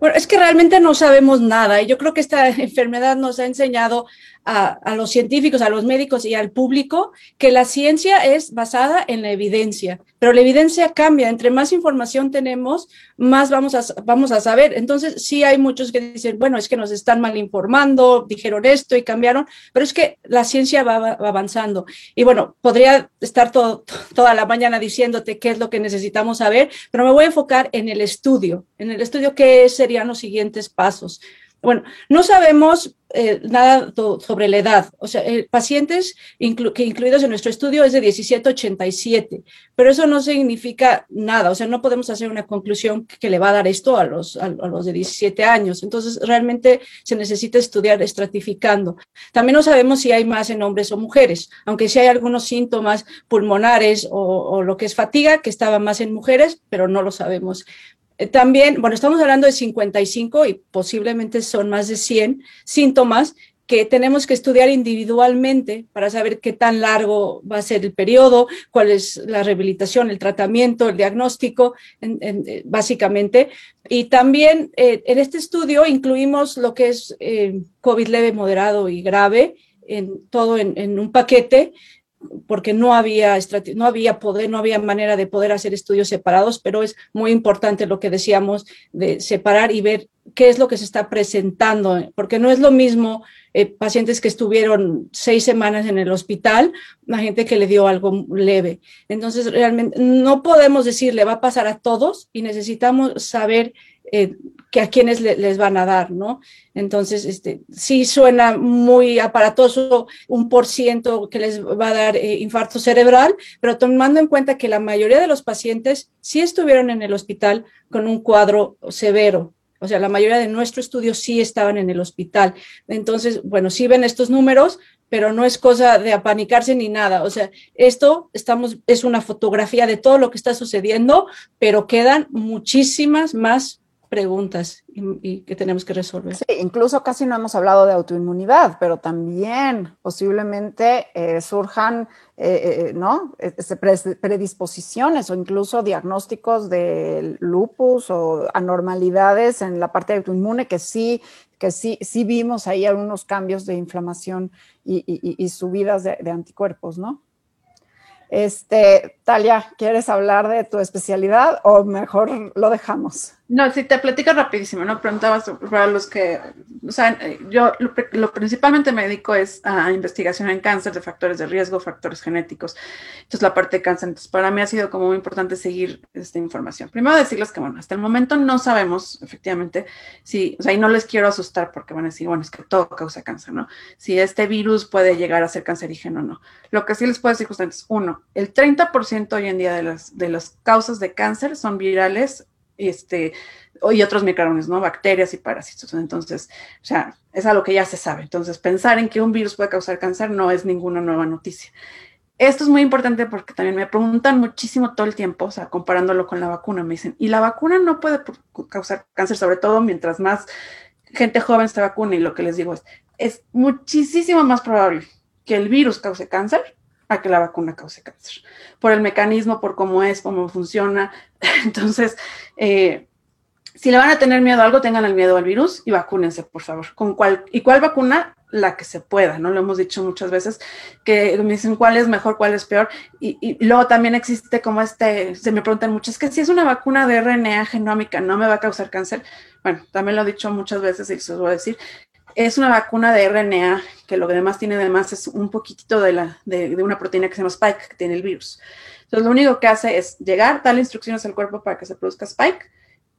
Bueno, es que realmente no sabemos nada y yo creo que esta <laughs> enfermedad nos ha enseñado a, los científicos, a los médicos y al público que la ciencia es basada en la evidencia, pero la evidencia cambia. Entre más información tenemos, más vamos a, vamos a saber. Entonces, sí hay muchos que dicen, bueno, es que nos están mal informando, dijeron esto y cambiaron, pero es que la ciencia va, avanzando. Y bueno, podría estar todo, toda la mañana diciéndote qué es lo que necesitamos saber, pero me voy a enfocar en el estudio, en el estudio qué serían los siguientes pasos. Bueno, no sabemos eh, nada sobre la edad. O sea, eh, pacientes que incluidos en nuestro estudio es de 17 a 87, pero eso no significa nada. O sea, no podemos hacer una conclusión que le va a dar esto a los, a, los de 17 años. Entonces, realmente se necesita estudiar estratificando. También no sabemos si hay más en hombres o mujeres, aunque sí hay algunos síntomas pulmonares o, o lo que es fatiga que estaba más en mujeres, pero no lo sabemos. Eh, también, bueno, estamos hablando de 55 y posiblemente son más de 100 síntomas que tenemos que estudiar individualmente para saber qué tan largo va a ser el periodo, cuál es la rehabilitación, el tratamiento, el diagnóstico, eh, básicamente. Y también eh, en este estudio incluimos lo que es COVID leve, moderado y grave, en todo en un paquete porque no había, no había poder, no había manera de poder hacer estudios separados, pero es muy importante lo que decíamos de separar y ver qué es lo que se está presentando, porque no es lo mismo eh, pacientes que estuvieron seis semanas en el hospital, la gente que le dio algo leve. Entonces, realmente no podemos decir le va a pasar a todos y necesitamos saber eh, que a quienes les van a dar, ¿no? Entonces, este, sí suena muy aparatoso un por ciento que les va a dar eh, infarto cerebral, pero tomando en cuenta que la mayoría de los pacientes sí estuvieron en el hospital con un cuadro severo. O sea, la mayoría de nuestro estudio sí estaban en el hospital. Entonces, bueno, sí ven estos números, pero no es cosa de apanicarse ni nada. O sea, esto estamos, es una fotografía de todo lo que está sucediendo, pero quedan muchísimas más preguntas y, que tenemos que resolver. Sí, incluso casi no hemos hablado de autoinmunidad, pero también posiblemente eh, surjan, eh, eh, ¿no? Este, predisposiciones o incluso diagnósticos de lupus o anormalidades en la parte autoinmune que sí, que sí, sí vimos ahí algunos cambios de inflamación y, subidas de, de anticuerpos, ¿no? Este, Talia, ¿quieres hablar de tu especialidad o mejor lo dejamos? No, si te platico rapidísimo, ¿no? Preguntabas para los que, o sea, yo lo, principalmente me dedico es a investigación en cáncer de factores de riesgo, factores genéticos. Entonces, la parte de cáncer, entonces para mí ha sido como muy importante seguir esta información. Primero decirles que, bueno, hasta el momento no sabemos efectivamente si, o sea, y no les quiero asustar porque van a decir, bueno, es que todo causa cáncer, ¿no? Si este virus puede llegar a ser cancerígeno o no. Lo que sí les puedo decir justamente es, uno, el 30% hoy en día de las, de las causas de cáncer son virales este, y otros microorganismos, ¿no? Bacterias y parásitos. Entonces, o sea, es algo que ya se sabe. Entonces, pensar en que un virus puede causar cáncer no es ninguna nueva noticia. Esto es muy importante porque también me preguntan muchísimo todo el tiempo, o sea, comparándolo con la vacuna, me dicen, y la vacuna no puede causar cáncer, sobre todo mientras más gente joven se vacuna, y lo que les digo es, es muchísimo más probable que el virus cause cáncer que la vacuna cause cáncer, por el mecanismo, por cómo es, cómo funciona. <laughs> Entonces, eh, si le van a tener miedo a algo, tengan el miedo al virus y vacúnense, por favor. ¿Con cuál, ¿Y cuál vacuna? La que se pueda, ¿no? Lo hemos dicho muchas veces, que me dicen cuál es mejor, cuál es peor. Y, luego también existe como este, se me preguntan muchas, que si es una vacuna de RNA genómica, ¿no me va a causar cáncer? Bueno, también lo he dicho muchas veces y se los voy a decir, es una vacuna de RNA, que lo que además tiene además es un poquitito de, la, de, una proteína que se llama Spike, que tiene el virus. Entonces, lo único que hace es llegar, darle instrucciones al cuerpo para que se produzca Spike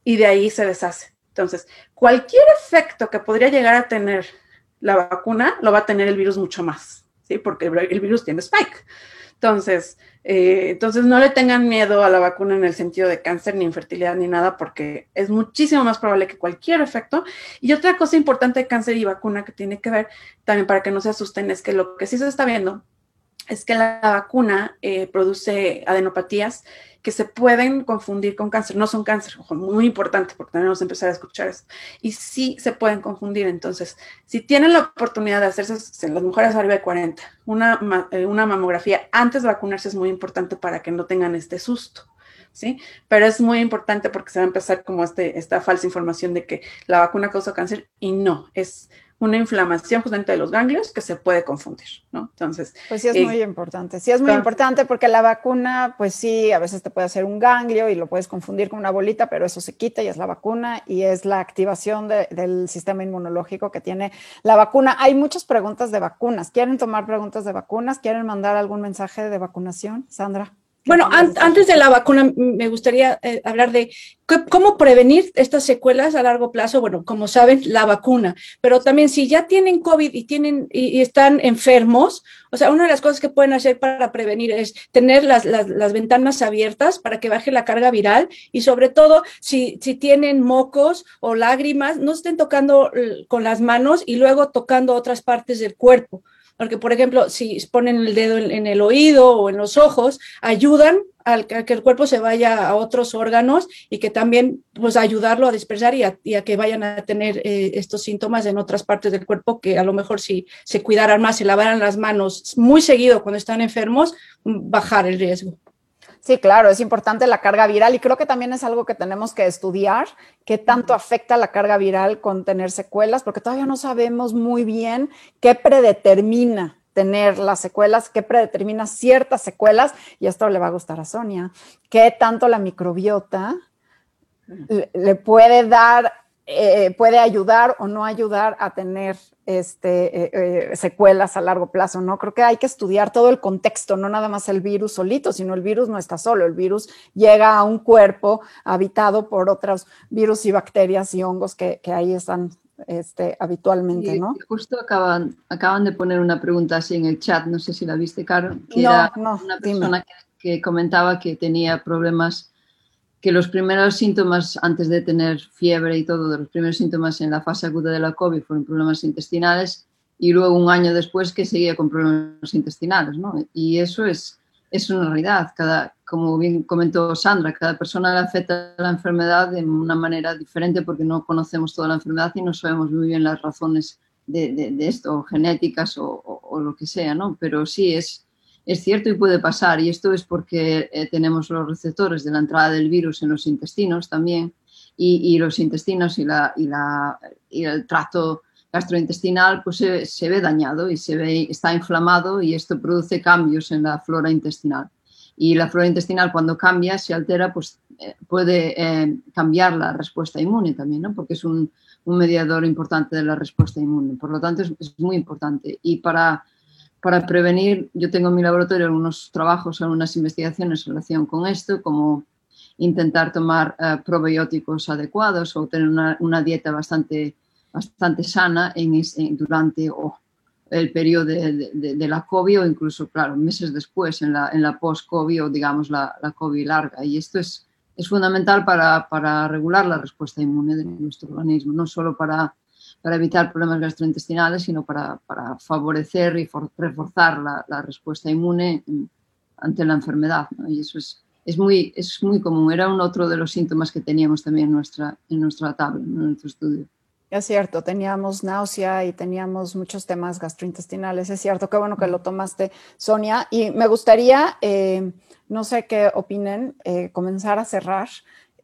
y de ahí se deshace. Entonces, cualquier efecto que podría llegar a tener la vacuna, lo va a tener el virus mucho más, ¿sí? Porque el virus tiene Spike. Entonces, eh, entonces no le tengan miedo a la vacuna en el sentido de cáncer, ni infertilidad, ni nada, porque es muchísimo más probable que cualquier efecto. Y otra cosa importante de cáncer y vacuna que tiene que ver, también para que no se asusten, es que lo que sí se está viendo es que la vacuna eh, produce adenopatías que se pueden confundir con cáncer. No son cáncer, muy importante porque tenemos que empezar a escuchar esto. Y sí se pueden confundir. Entonces, si tienen la oportunidad de hacerse, en las mujeres arriba de 40, una, eh, una mamografía antes de vacunarse es muy importante para que no tengan este susto. ¿Sí? Pero es muy importante porque se va a empezar como este, esta falsa información de que la vacuna causa cáncer y no, es una inflamación justamente de los ganglios que se puede confundir, ¿no? Entonces. Pues sí, es muy importante. Sí, es muy importante porque la vacuna, pues sí, a veces te puede hacer un ganglio y lo puedes confundir con una bolita, pero eso se quita y es la vacuna y es la activación del sistema inmunológico que tiene la vacuna. Hay muchas preguntas de vacunas. ¿Quieren tomar preguntas de vacunas? ¿Quieren mandar algún mensaje de vacunación? Sandra. Bueno, antes de la vacuna, me gustaría eh, hablar de cómo prevenir estas secuelas a largo plazo. Bueno, como saben, la vacuna, pero también si ya tienen COVID y, tienen, y, están enfermos, o sea, una de las cosas que pueden hacer para prevenir es tener las, las, ventanas abiertas para que baje la carga viral y sobre todo si, si tienen mocos o lágrimas, no estén tocando con las manos y luego tocando otras partes del cuerpo porque por ejemplo, si ponen el dedo en, el oído o en los ojos, ayudan a que el cuerpo se vaya a otros órganos y que también pues ayudarlo a dispersar y a, que vayan a tener eh, estos síntomas en otras partes del cuerpo que a lo mejor si se cuidaran más, se lavaran las manos muy seguido cuando están enfermos, bajar el riesgo. Sí, claro, es importante la carga viral y creo que también es algo que tenemos que estudiar, qué tanto afecta la carga viral con tener secuelas, porque todavía no sabemos muy bien qué predetermina tener las secuelas, qué predetermina ciertas secuelas, y esto le va a gustar a Sonia, qué tanto la microbiota le puede dar eh, puede ayudar o no ayudar a tener este, eh, eh, secuelas a largo plazo, ¿no? Creo que hay que estudiar todo el contexto, no nada más el virus solito, sino el virus no está solo, el virus llega a un cuerpo habitado por otros virus y bacterias y hongos que, ahí están este, habitualmente, ¿no? justo acaban, acaban de poner una pregunta así en el chat, no sé si la viste, Caro, que era una persona que, comentaba que tenía problemas que los primeros síntomas antes de tener fiebre y todo, los primeros síntomas en la fase aguda de la COVID fueron problemas intestinales y luego un año después que seguía con problemas intestinales, ¿no? Y eso es, es una realidad. Cada, como bien comentó Sandra, cada persona le afecta la enfermedad de una manera diferente porque no conocemos toda la enfermedad y no sabemos muy bien las razones de, de, esto, genéticas o, o, lo que sea, ¿no? Pero sí es, es cierto y puede pasar, y esto es porque eh, tenemos los receptores de la entrada del virus en los intestinos también, y, los intestinos y, la, y, la, y, el tracto gastrointestinal pues se, ve dañado y se ve, está inflamado y esto produce cambios en la flora intestinal. Y la flora intestinal cuando cambia, se altera, pues eh, puede eh, cambiar la respuesta inmune también, ¿no? porque es un, un, mediador importante de la respuesta inmune. Por lo tanto, es, es muy importante. Y para para prevenir, yo tengo en mi laboratorio algunos trabajos, algunas investigaciones en relación con esto, como intentar tomar eh, probióticos adecuados o tener una, dieta bastante, bastante sana durante el periodo de, la COVID o incluso, claro, meses después en la, en la post-COVID o digamos la, la, COVID larga. Y esto es, es fundamental para, para regular la respuesta inmune de nuestro organismo, no solo para para evitar problemas gastrointestinales, sino para, para favorecer y reforzar la, la, respuesta inmune ante la enfermedad. Y eso es, es, muy, es muy común. Era un otro de los síntomas que teníamos también en nuestra, en nuestra tabla, en nuestro estudio. Es cierto, teníamos náusea y teníamos muchos temas gastrointestinales. Es cierto, qué bueno que lo tomaste, Sonia. Y me gustaría, eh, no sé qué opinen, eh, comenzar a cerrar.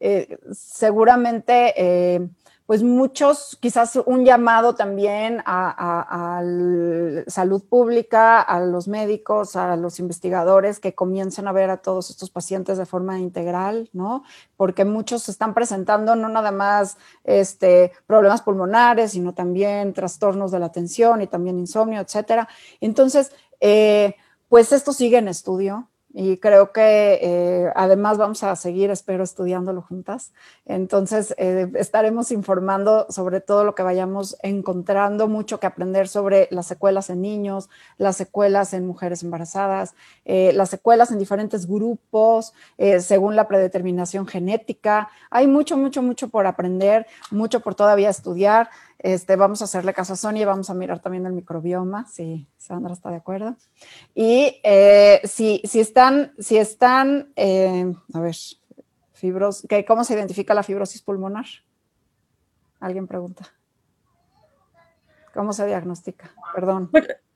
Eh, seguramente pues muchos, quizás un llamado también a, la salud pública, a los médicos, a los investigadores que comiencen a ver a todos estos pacientes de forma integral, ¿no? Porque muchos están presentando no nada más este, problemas pulmonares, sino también trastornos de la atención y también insomnio, etcétera. Entonces, eh, pues esto sigue en estudio, y creo que eh, además vamos a seguir, espero, estudiándolo juntas. Entonces, eh, estaremos informando sobre todo lo que vayamos encontrando, mucho que aprender sobre las secuelas en niños, las secuelas en mujeres embarazadas, eh, las secuelas en diferentes grupos, según la predeterminación genética. Hay mucho, mucho, mucho por aprender, mucho por todavía estudiar. Este, vamos a hacerle caso a Sonia y vamos a mirar también el microbioma, si Sandra está de acuerdo. Y eh, si, si, están, si están eh, a ver, fibros, ¿cómo se identifica la fibrosis pulmonar? Alguien pregunta. ¿Cómo se diagnostica? Perdón.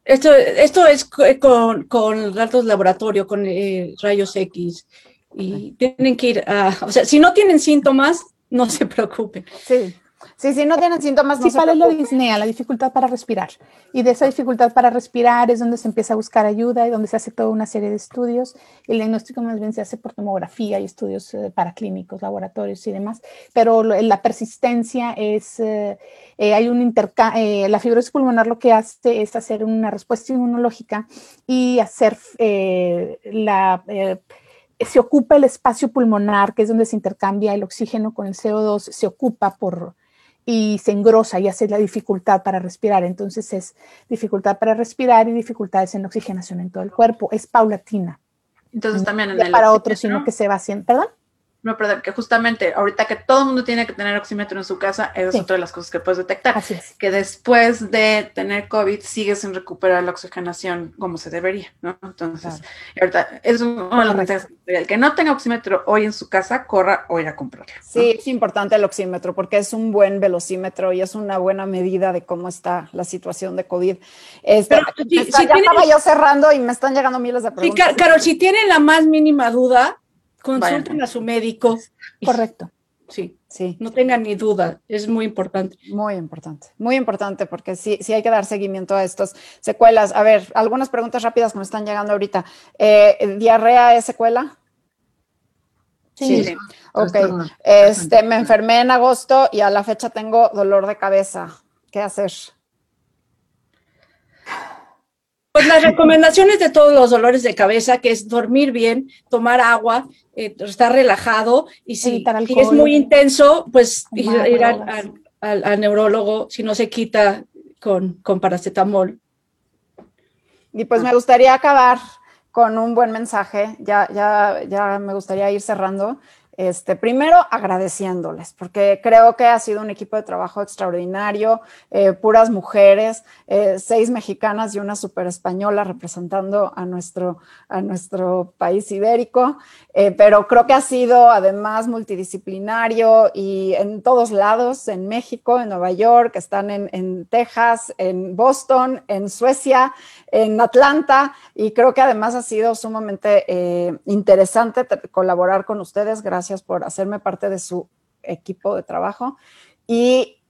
esto, esto es con, con datos de laboratorio, con eh, rayos X. Y tienen que ir a, o sea, si no tienen síntomas, no se preocupen. Sí. Sí, sí, no tienen síntomas. No es la disnea, la dificultad para respirar. Y de esa dificultad para respirar es donde se empieza a buscar ayuda y donde se hace toda una serie de estudios. El diagnóstico más bien se hace por tomografía y estudios eh, paraclínicos, laboratorios y demás. Pero la persistencia es, eh, eh, hay un intercambio, la fibrosis pulmonar lo que hace es hacer una respuesta inmunológica y hacer la se ocupa el espacio pulmonar, que es donde se intercambia el oxígeno con el CO2, se ocupa por, y se engrosa y hace la dificultad para respirar. Entonces es dificultad para respirar y dificultades en oxigenación en todo el cuerpo. Es paulatina. Entonces también en el para otros, sino que se va haciendo. ¿Perdón? No perder, que justamente ahorita que todo el mundo tiene que tener oxímetro en su casa, esa es otra de las cosas que puedes detectar. Así es. Que después de tener COVID sigues sin recuperar la oxigenación como se debería, ¿no? Entonces, ahorita es uno de los mensajes. El que no tenga oxímetro hoy en su casa, corra ir a comprarlo. Sí, es importante el oxímetro porque es un buen velocímetro y es una buena medida de cómo está la situación de COVID. Este, ya estaba yo cerrando y me están llegando miles de preguntas. Sí, Carol, si tienen la más mínima duda, consulten a su médico. Correcto. Sí, sí. No tengan ni duda, es muy importante. Muy importante, muy importante, porque sí, sí hay que dar seguimiento a estas secuelas. A ver, algunas preguntas rápidas que me están llegando ahorita. Eh, ¿Diarrea es secuela? Sí. sí. Ok. Este, me enfermé en agosto y a la fecha tengo dolor de cabeza. ¿Qué hacer? Pues las recomendaciones de todos los dolores de cabeza, que es dormir bien, tomar agua, eh, estar relajado y si, es muy intenso, pues ir, al, neurólogo si no se quita con, con paracetamol. Y pues me gustaría acabar con un buen mensaje, ya, ya, ya me gustaría ir cerrando. Este, primero, agradeciéndoles, porque creo que ha sido un equipo de trabajo extraordinario, eh, puras mujeres, eh, seis mexicanas y una super española representando a nuestro, a nuestro país ibérico, eh, pero creo que ha sido además multidisciplinario y en todos lados, en México, en Nueva York, están en, en Texas, en Boston, en Suecia, en Atlanta, y creo que además ha sido sumamente interesante colaborar con ustedes. Gracias gracias por hacerme parte de su equipo de trabajo. Y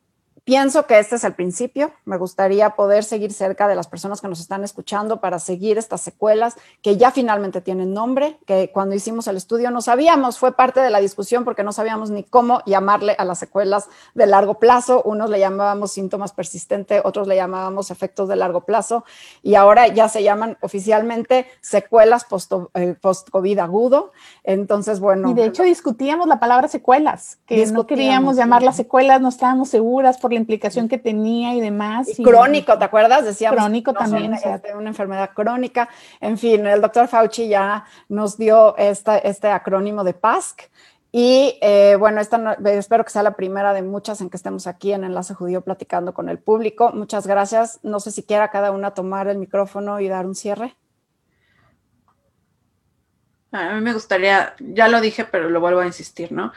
Pienso que este es el principio. Me gustaría poder seguir cerca de las personas que nos están escuchando para seguir estas secuelas que ya finalmente tienen nombre, que cuando hicimos el estudio no sabíamos, fue parte de la discusión porque no sabíamos ni cómo llamarle a las secuelas de largo plazo. Unos le llamábamos síntomas persistentes, otros le llamábamos efectos de largo plazo y ahora ya se llaman oficialmente secuelas eh, post-COVID agudo. Entonces, bueno. Y de hecho discutíamos la palabra secuelas, que no queríamos llamarlas secuelas, no estábamos seguras por implicación que tenía y demás. Y, crónico, ¿te acuerdas? Decíamos. Crónico también. una enfermedad crónica. En fin, el doctor Fauci ya nos dio esta, este acrónimo de PASC. Y eh, bueno, esta espero que sea la primera de muchas en que estemos aquí en Enlace Judío platicando con el público. Muchas gracias. No sé si quiera cada una tomar el micrófono y dar un cierre. A mí me gustaría, ya lo dije, pero lo vuelvo a insistir, ¿no?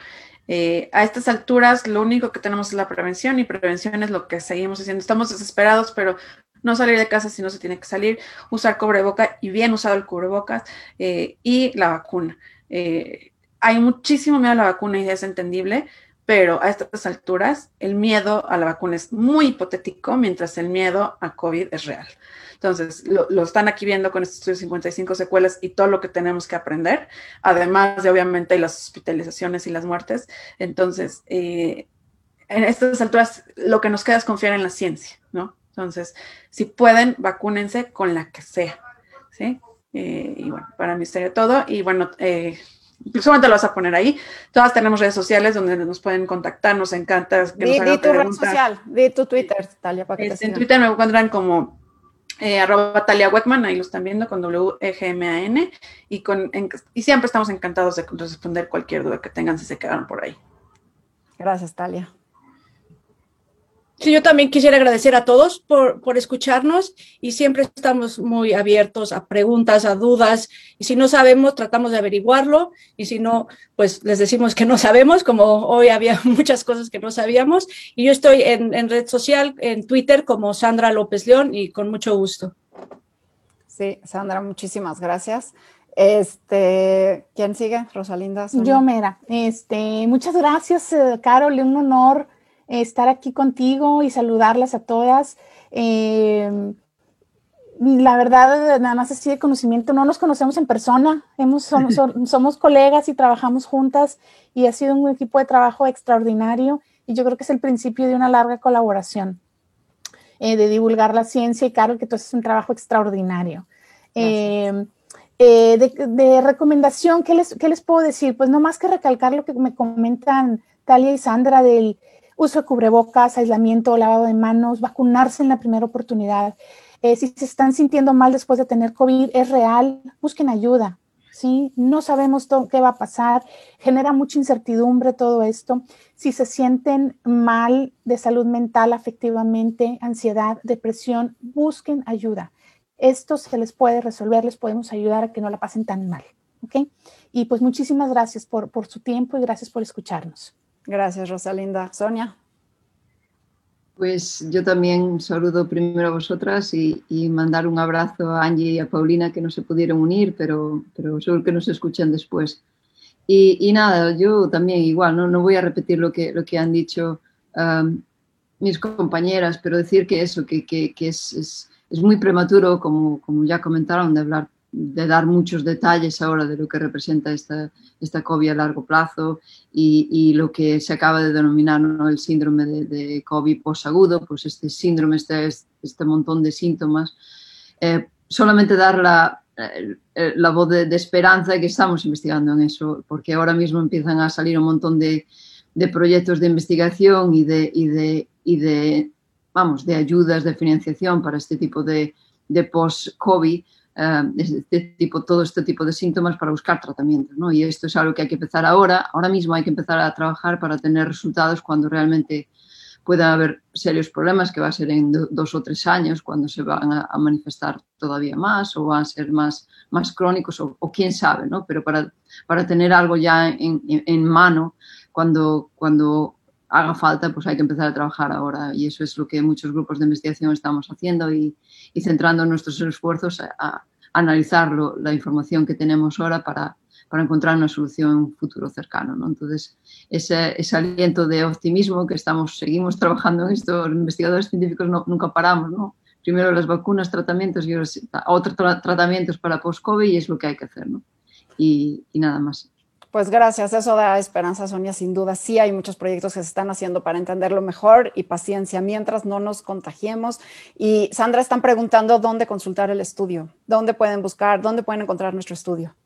Eh, a estas alturas lo único que tenemos es la prevención y prevención es lo que seguimos haciendo. Estamos desesperados, pero no salir de casa si no se tiene que salir, usar cubreboca y bien usado el cubrebocas eh, y la vacuna. Eh, hay muchísimo miedo a la vacuna y es entendible, pero a estas alturas el miedo a la vacuna es muy hipotético, mientras el miedo a COVID es real. Entonces, lo, están aquí viendo con estos 55 secuelas y todo lo que tenemos que aprender, además de obviamente las hospitalizaciones y las muertes. Entonces, eh, en estas alturas lo que nos queda es confiar en la ciencia, ¿no? Entonces, si pueden, vacúnense con la que sea, ¿sí? Eh, y bueno, para mí sería todo. Y bueno, eh, solamente lo vas a poner ahí. Todas tenemos redes sociales donde nos pueden contactar, nos encanta que di, nos tu red social, di tu Twitter, Talia. Para que este, en Twitter me encuentran como eh, arroba Talia ahí lo están viendo con W-E-G-M-A-N y, con, y siempre estamos encantados de responder cualquier duda que tengan si se quedaron por ahí. Gracias, Talia. Sí, yo también quisiera agradecer a todos por, por, escucharnos y siempre estamos muy abiertos a preguntas, a dudas y si no sabemos tratamos de averiguarlo y si no, pues les decimos que no sabemos, como hoy había <laughs> muchas cosas que no sabíamos y yo estoy en, en red social, en Twitter como Sandra López León y con mucho gusto. Sí, Sandra, muchísimas gracias. Este, ¿quién sigue? Rosalinda. Yo, Mera. Este, muchas gracias, eh, Carol, un honor estar aquí contigo y saludarlas a todas. Em, la verdad, nada más así de conocimiento, no nos conocemos en persona, hemos, <laughs> somos, colegas y trabajamos juntas y ha sido un equipo de trabajo extraordinario y yo creo que es el principio de una larga colaboración, eh, de divulgar la ciencia y claro que todo es un trabajo extraordinario. Em, eh, de, recomendación, ¿qué les, ¿qué les puedo decir? Pues no más que recalcar lo que me comentan Talia y Sandra del, uso de cubrebocas, aislamiento, lavado de manos, vacunarse en la primera oportunidad. Eh, si se están sintiendo mal después de tener COVID, es real, busquen ayuda. ¿sí? No sabemos qué va a pasar, genera mucha incertidumbre todo esto. Si se sienten mal de salud mental, afectivamente, ansiedad, depresión, busquen ayuda. Esto se les puede resolver, les podemos ayudar a que no la pasen tan mal. Y pues muchísimas gracias por, por su tiempo y gracias por escucharnos. Gracias, Rosalinda. Sonia. Pues yo también saludo primero a vosotras y, mandar un abrazo a Angie y a Paulina que no se pudieron unir, pero, pero seguro que nos escuchan después. Y, nada, yo también igual, no, no voy a repetir lo que, lo que han dicho um, mis compañeras, pero decir que eso, que, que, es, es, muy prematuro, como, como ya comentaron, de hablar de dar muchos detalles ahora de lo que representa esta, esta COVID a largo plazo y, y lo que se acaba de denominar ¿no? el síndrome de, de, COVID posagudo, pues este síndrome, este, este montón de síntomas. Eh, solamente dar la, eh, la voz de, de, esperanza que estamos investigando en eso, porque ahora mismo empiezan a salir un montón de, de proyectos de investigación y de, y de, y de, vamos, de ayudas de financiación para este tipo de, de post-COVID este tipo, todo este tipo de síntomas para buscar tratamientos. ¿no? Y esto es algo que hay que empezar ahora. Ahora mismo hay que empezar a trabajar para tener resultados cuando realmente pueda haber serios problemas, que va a ser en dos o tres años, cuando se van a, manifestar todavía más o van a ser más, más crónicos o, quién sabe, ¿no? Pero para, para tener algo ya en, en, mano cuando, cuando haga falta, pues hay que empezar a trabajar ahora. Y eso es lo que muchos grupos de investigación estamos haciendo y, y centrando nuestros esfuerzos a, analizar la información que tenemos ahora para, para encontrar una solución en un futuro cercano. ¿no? Entonces, ese, aliento de optimismo que estamos, seguimos trabajando en esto, los investigadores científicos no, nunca paramos, ¿no? Primero las vacunas, tratamientos y otros tratamientos para post-COVID y es lo que hay que hacer, ¿no? Y nada más. Pues gracias, eso da esperanza, Sonia, sin duda. Sí hay muchos proyectos que se están haciendo para entenderlo mejor y paciencia mientras no nos contagiemos. Y Sandra, están preguntando dónde consultar el estudio, dónde pueden buscar, dónde pueden encontrar nuestro estudio.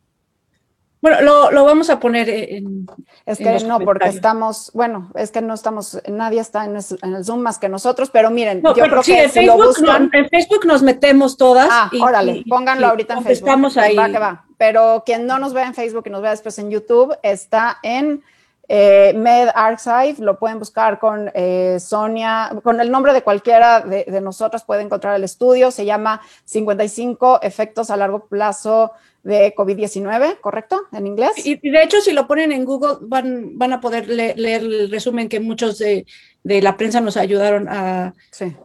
Bueno, lo, lo, vamos a poner en. Es que no, porque estamos, bueno, es que no estamos, nadie está en, el Zoom más que nosotros, pero miren, yo creo que en Facebook, en Facebook nos metemos todas. Ah, órale, pónganlo ahorita en Facebook. Estamos ahí. Va que va. Pero quien no nos vea en Facebook y nos vea después en YouTube, está en eh, Med Archive, lo pueden buscar con eh, Sonia, con el nombre de cualquiera de, de nosotros, puede encontrar el estudio, se llama 55 efectos a largo plazo de COVID-19, ¿correcto? En inglés. Y, de hecho, si lo ponen en Google, van, van a poder leer el resumen que muchos de, de la prensa nos ayudaron a,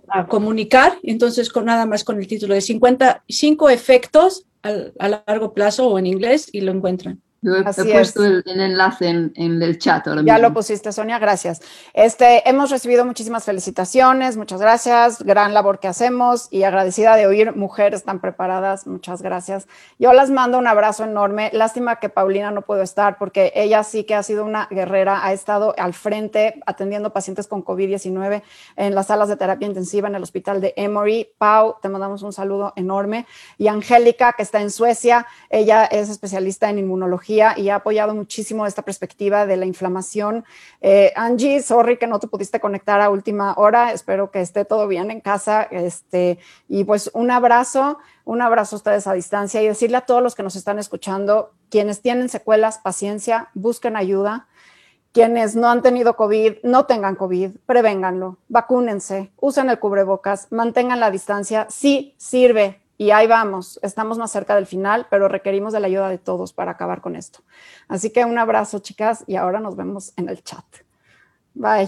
a, comunicar. Entonces, con nada más con el título de 55 efectos a largo plazo o en inglés y lo encuentran. Yo he, puesto el, enlace en, el chat ahora Ya lo pusiste, Sonia, gracias. Este, hemos recibido muchísimas felicitaciones, muchas gracias, gran labor que hacemos y agradecida de oír mujeres tan preparadas, muchas gracias. Yo las mando un abrazo enorme. Lástima que Paulina no pudo estar porque ella sí que ha sido una guerrera, ha estado al frente atendiendo pacientes con COVID-19 en las salas de terapia intensiva en el hospital de Emory. Pau, te mandamos un saludo enorme. Y Angélica, que está en Suecia, ella es especialista en inmunología y ha apoyado muchísimo esta perspectiva de la inflamación. Eh, Angie, sorry que no te pudiste conectar a última hora, espero que esté todo bien en casa. Este, y pues un abrazo, un abrazo a ustedes a distancia y decirle a todos los que nos están escuchando, quienes tienen secuelas, paciencia, busquen ayuda. Quienes no han tenido COVID, no tengan COVID, prevénganlo, vacúnense, usen el cubrebocas, mantengan la distancia, sí sirve, y ahí vamos, estamos más cerca del final, pero requerimos de la ayuda de todos para acabar con esto. Así que un abrazo, chicas, y ahora nos vemos en el chat. Bye.